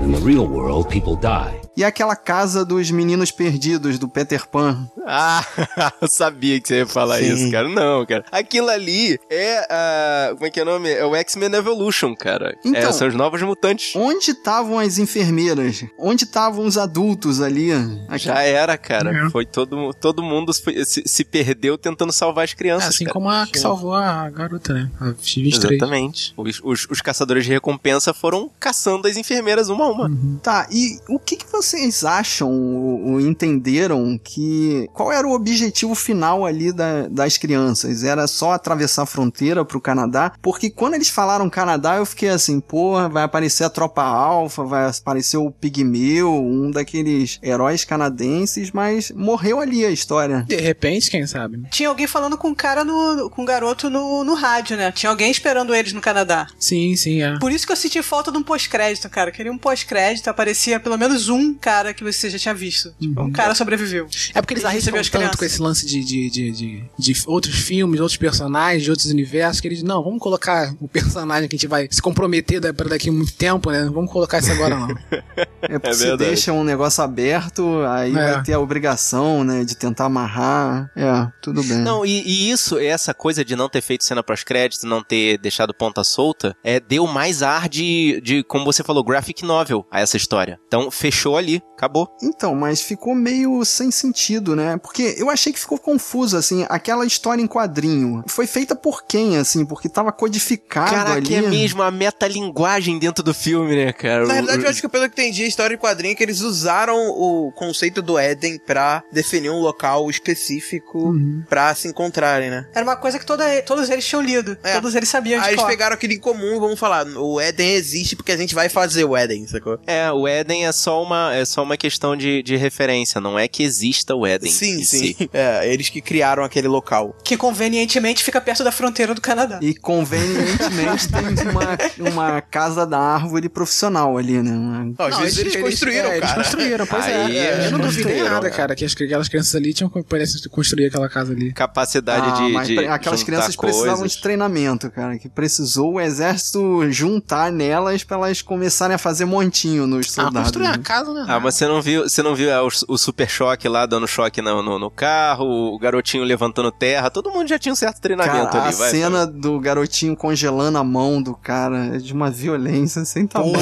In the real world, people die. E aquela casa dos meninos perdidos do Peter Pan. Ah, <laughs> eu sabia que você ia falar Sim. isso, cara. Não, cara. Aquilo ali é a. Como é que é o nome? É o X-Men Evolution, cara. Então- É, são os novos mutantes. Onde estavam as enfermeiras? Onde estavam os adultos ali? Aqui- Já era, cara. É. Foi todo, todo mundo se, se perdeu tentando salvar as É, crianças. assim cara. como a que salvou a garota, né? A 23. Exatamente. Os, os, os caçadores de recompensa foram caçando as enfermeiras uma a uma. Tá, e o que, que vocês acham ou, ou entenderam que. Qual era o objetivo final ali da- das crianças? Era só atravessar a fronteira pro Canadá? Porque quando eles falaram Canadá, eu fiquei assim, porra, vai aparecer a tropa alfa, vai aparecer o Pigmeu, um daqueles heróis canadenses, mas morreu ali a história. De repente, quem sabe? né? Tinha alguém falando com um cara no. com um garoto no, no rádio, né? Tinha alguém esperando eles no Canadá. Sim, sim, é. Por isso que eu senti falta de um pós-crédito, cara. Eu queria um pós-crédito, aparecia pelo menos um cara que você já tinha visto. Tipo, um cara sobreviveu. É porque eles Ele arriscam tanto crianças. com esse lance de, de, de, de, de outros filmes, outros personagens, de outros universos, que eles, não, vamos colocar o personagem que a gente vai se comprometer pra daqui a muito tempo, né? Vamos colocar isso agora não. <laughs> É porque É se deixa um negócio aberto, aí É. vai ter a obrigação, né, de tentar amarrar. É, tudo bem. Não, e, e isso, essa coisa de não ter feito cena pós-crédito, não ter deixado ponta solta, é, deu mais ar de, de, como você falou, graphic novel a essa história. Então, fechou ali, acabou. Então, mas ficou meio sem sentido, né? Porque eu achei que ficou confuso, assim, aquela história em quadrinho. Foi feita por quem, assim? Porque tava codificado Caraca, ali. é mesmo a metalinguagem dentro do filme, né, cara? Na verdade, eu acho que pelo que entendi, a história em quadrinho é que eles usaram o conceito do Éden pra definir um local específico pra se encontrarem, né? Era uma coisa que toda, todos eles tinham lido. É. Todos eles sabiam de Aí eles pegaram aquele em comum e vamos falar, o Éden existe porque a gente vai fazer o Éden, sacou? É, o Éden é só uma, é só uma questão de, de referência, não é que exista o Éden. Sim, sim. si. É, eles que criaram aquele local. Que convenientemente fica perto da fronteira do Canadá. E convenientemente tem uma, uma casa da árvore profissional ali, né? Uma- Ó, às vezes eles, construíram, é, cara. Eles construíram, pois Aí, é. eles Eu não duvidei nada, cara, que as, aquelas crianças ali tinham parece construir aquela casa ali. Capacidade Ah, de, mas de aquelas crianças precisavam coisas. de treinamento, cara. Que precisou o exército juntar nelas pra elas começarem a fazer montinho nos Ah, soldados. construir a né? casa, né? Ah, mas você não viu, você não viu é, o, o super choque lá dando choque no, no, no carro, o garotinho levantando terra, todo mundo já tinha um certo treinamento Cara, ali, a vai. cena do garotinho congelando a mão do cara é de uma violência sem tamanho.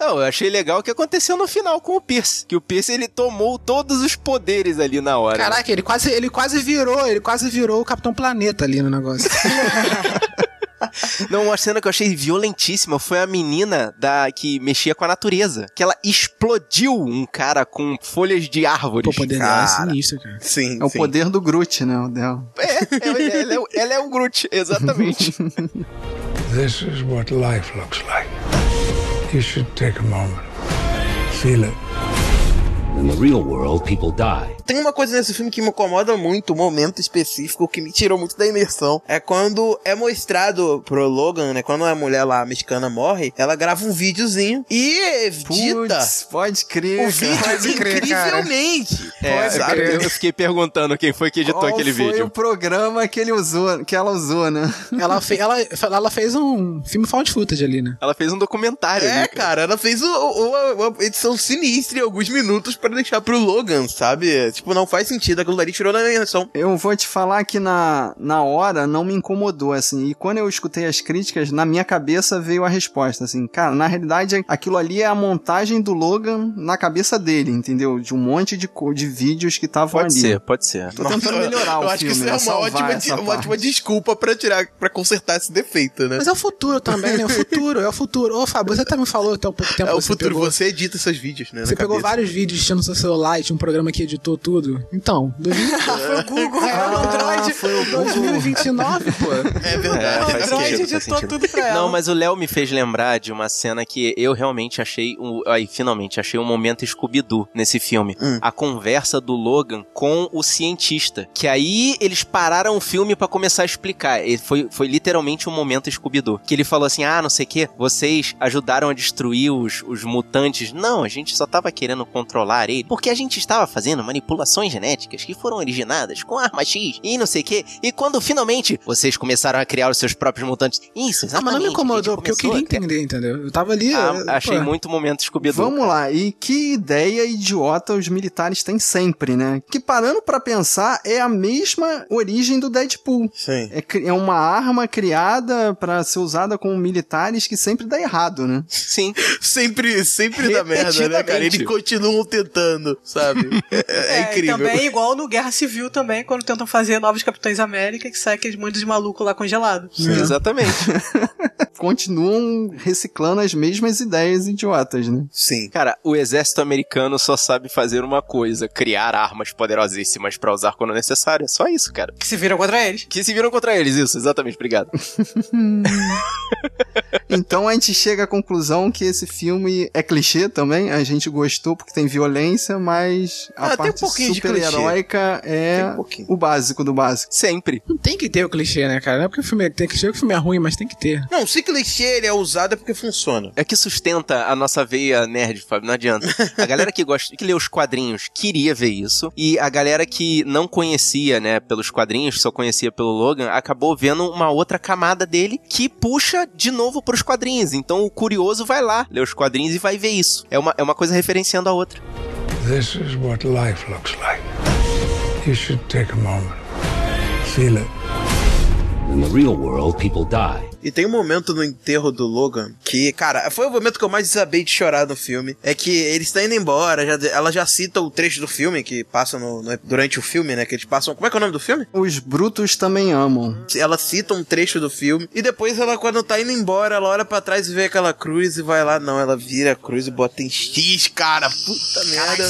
Não, eu achei legal o que aconteceu no final com o Pierce, que o Pierce ele tomou todos os poderes ali na hora. Caraca, ele quase, ele quase virou, ele quase virou o Capitão Planeta ali no negócio. <laughs> <laughs> Não, uma cena que eu achei violentíssima foi a menina da que mexia com a natureza, que ela explodiu um cara com folhas de árvores. Pô, o poder dela é sinistro, cara. Sim, É o sim. poder do Groot, né? O dela. É, ela, ela é, o- ela é o Groot, exatamente. <laughs> This is what life looks like. You should take a moment. Feel it. Tem uma coisa nesse filme que me incomoda muito, um momento específico que me tirou muito da imersão. É quando é mostrado pro Logan, né? Quando a mulher lá, mexicana, morre, ela grava um videozinho e edita Putz, pode crer, o cara. vídeo Pode crer, cara. incrivelmente. É, sabe? eu, eu fiquei perguntando quem foi que editou Qual aquele foi vídeo. o programa que ele usou, que ela usou, né? Ela, fe, ela, ela fez um filme found footage ali, né? Ela fez um documentário É, ali, cara, ela fez o- uma edição sinistra em alguns minutos pra deixar pro Logan, sabe? Tipo, não faz sentido, aquilo ali tirou da imersão. Eu vou te falar que na, na hora não me incomodou, assim. E quando eu escutei as críticas, na minha cabeça veio a resposta, assim. Cara, na realidade, aquilo ali é a montagem do Logan na cabeça dele, entendeu? De um monte de, co- de vídeos que estavam Pode ali. ser, pode ser. Tô tentando melhorar eu o acho filme, que isso né? é uma, Salvar ótima, uma ótima desculpa pra tirar, para consertar esse defeito, né? Mas é o futuro também, né? O futuro, é o futuro. Ô, Fábio, você também falou até um pouco tempo É o você futuro, pegou- você edita seus vídeos, né? Você pegou vários vídeos no seu celular e tinha um programa que editou tudo. Então, 2000 <laughs> Foi o Google, é o Ah, Android. foi o Google. 2029, pô. É É, verdade. O faz Android sentido, editou tudo pra ela. Não, mas o Léo me fez lembrar de uma cena que eu realmente achei. Um, aí, finalmente, achei um momento Scooby-Doo nesse filme. Hum. A conversa do Logan com o cientista. Que aí eles pararam o filme pra começar a explicar. E foi, foi literalmente um momento Scooby-Doo. Que ele falou assim: ah, não sei o que, vocês ajudaram a destruir os, os mutantes. Não, a gente só tava querendo controlar aparelho porque a gente estava fazendo manipulações genéticas que foram originadas com arma X e não sei o que. E quando finalmente vocês começaram a criar os seus próprios mutantes. Isso, Ah, exatamente. mas não me incomodou, porque eu queria entender, entendeu? Eu tava ali. Ah, eu- achei pô, muito momento scooby Vamos lá, e que ideia idiota os militares têm sempre, né? Que parando pra pensar, é a mesma origem do Deadpool. Sim. É, é uma arma criada pra ser usada com militares que sempre dá errado, né? Sim. <laughs> Sempre, sempre dá merda, né, cara? Eles continuam tentando, sabe? É, é É, incrível. E também igual no Guerra Civil também, quando tentam fazer novos Capitães América, que sai aqueles montes de maluco lá congelado. Exatamente. <laughs> Continuam reciclando as mesmas ideias idiotas, né? Sim. Cara, o exército americano só sabe fazer uma coisa: criar armas poderosíssimas pra usar quando necessário. É só isso, cara. Que se viram contra eles. Que se viram contra eles, isso, exatamente, obrigado. <laughs> Então a gente chega à conclusão que esse filme é clichê também. A gente gostou porque tem violência, mas a Ah, tem um parte pouquinho de super-heróica é um pouquinho. o básico do básico. Sempre. Não tem que ter o clichê, né, cara? Não é porque o filme é, tem clichê que o filme é ruim, mas tem que ter. Não, se clichê ele é usado é porque funciona. É que sustenta a nossa veia nerd, Fábio, não adianta. A galera que gosta, que lê os quadrinhos queria ver isso, e a galera que não conhecia, né, pelos quadrinhos, só conhecia pelo Logan, acabou vendo uma outra camada dele que puxa de novo pros quadrinhos. Então o curioso vai lá, ler os quadrinhos e vai ver isso. É uma, é uma coisa referenciando a outra. This is what life looks like. You should take a moment. Feel it. In the real world, people die. E tem um momento no enterro do Logan que, cara, foi o momento que eu mais desabei de chorar no filme. É que eles estão indo embora, já, ela já cita o trecho do filme que passa no, no- durante o filme, né? Que eles passam. Como é que é o nome do filme? Os brutos também amam. Ela cita um trecho do filme e depois ela, quando tá indo embora, ela olha pra trás e vê aquela cruz e vai lá. Não, ela vira a cruz e bota em X, cara. Puta merda.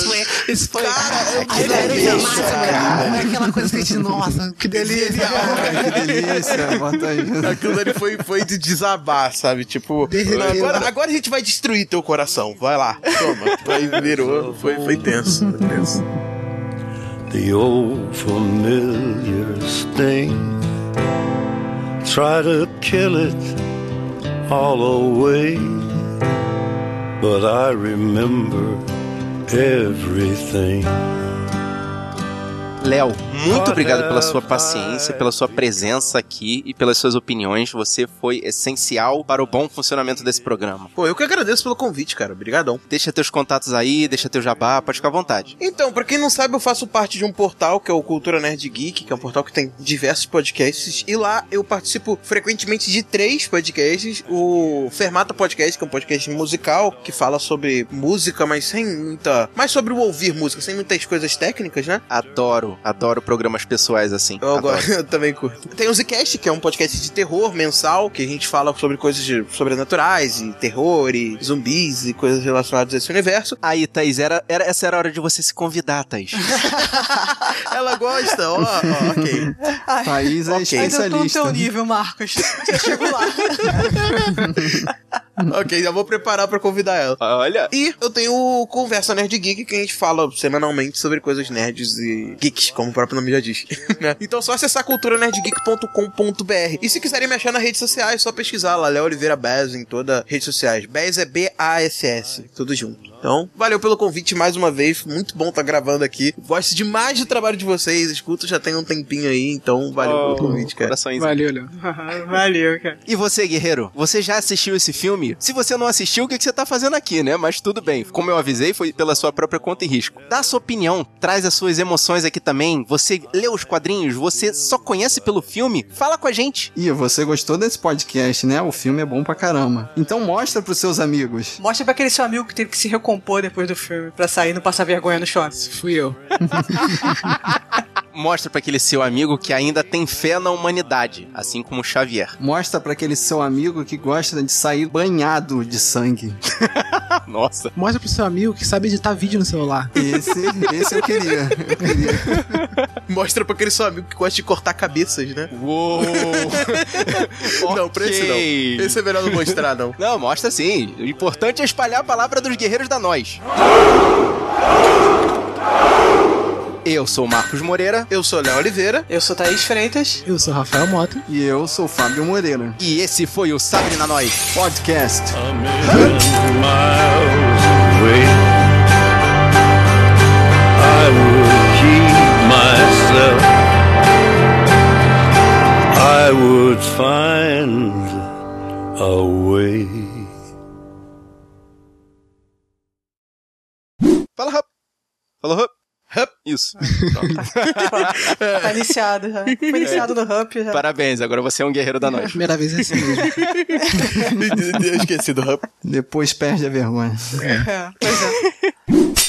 Isso foi. Cara, eu Aí, queria velho, ver é isso, massa, cara. cara. É aquela coisa que a gente, nossa, que delícia. <laughs> que delícia, bota aí. Aquilo ali foi, foi de desabar, sabe? Tipo, agora, agora a gente vai destruir teu coração. Vai lá, toma. Aí virou, foi, foi tenso. Foi tenso. the old familiar sting. Try to kill it all away, but I remember everything. Léo, muito obrigado pela sua paciência, pela sua presença aqui e pelas suas opiniões. Você foi essencial para o bom funcionamento desse programa. Pô, eu que agradeço pelo convite, cara. Obrigadão. Deixa teus contatos aí, deixa teu jabá, pode ficar à vontade. Então, pra quem não sabe, eu faço parte de um portal que é o Cultura Nerd Geek, que é um portal que tem diversos podcasts. E lá eu participo frequentemente de três podcasts. O Fermata Podcast, que é um podcast musical que fala sobre música, mas sem muita. Mais sobre o ouvir música, sem muitas coisas técnicas, né? Adoro, adoro programas pessoais assim. Eu, gosto, <laughs> eu também curto. Tem o Zcast, que é um podcast de terror mensal, que a gente fala sobre coisas de- sobrenaturais, e terror, e zumbis, e coisas relacionadas a esse universo. Aí, Thaís, era, era, essa era a hora de você se convidar, Thaís. <laughs> Ela gosta, ó, ó, ok. Thaís é Ok. Ainda tô no especialista. teu nível, Marcos. Já chego lá. <laughs> <laughs> ok, já vou preparar pra convidar ela. Olha. E eu tenho o Conversa Nerd Geek, que a gente fala semanalmente sobre coisas nerds e geeks, como o próprio nome já diz. <laughs> né? Então é só acessar culturanerdgeek.com.br. E se quiserem me achar nas redes sociais, é só pesquisar lá, Léo Oliveira Bez em todas as redes sociais. Bez é B-A-S-S, tudo junto. Então, valeu pelo convite mais uma vez. Muito bom estar gravando aqui. Gosto demais do trabalho de vocês. Escuto já tem um tempinho aí, então valeu pelo convite, cara. Valeu, Léo. <laughs> Valeu, cara. E você, guerreiro? Você já assistiu esse filme? Se você não assistiu, o que que você tá fazendo aqui, né? Mas tudo bem. Como eu avisei, foi pela sua própria conta e risco. Dá a sua opinião, traz as suas emoções aqui também. Você leu os quadrinhos? Você só conhece pelo filme? Fala com a gente. Ih, você gostou desse podcast, né? O filme é bom pra caramba. Então mostra pros seus amigos. Mostra pra aquele seu amigo que teve que se recompor depois do filme pra sair e não passar vergonha no shopping. Fui eu. <laughs> Mostra pra aquele seu amigo que ainda tem fé na humanidade, assim como o Xavier. Mostra pra aquele seu amigo que gosta de sair banhado de sangue. <laughs> Nossa. Mostra pro seu amigo que sabe editar vídeo no celular. Esse, esse eu queria. Eu queria. Mostra pra aquele seu amigo que gosta de cortar cabeças, né? Uou! <laughs> Não, pra esse não. Esse é melhor não mostrar, não. Não, mostra sim. O importante é espalhar a palavra dos guerreiros da nós. Eu sou o Marcos Moreira, eu sou Léo Oliveira, eu sou Thaís Freitas, eu sou Rafael Mota e eu sou Fábio Moreira. E esse foi o Sabre na Podcast. I would find a way. Fala, rap. Fala, rap. Isso. Tá <laughs> iniciado já. Foi iniciado no Hump já. Parabéns, agora você é um guerreiro da noite. Primeira vez é assim mesmo. <laughs> Eu esqueci do Hub. Depois perde a vergonha. É, pois é. <laughs>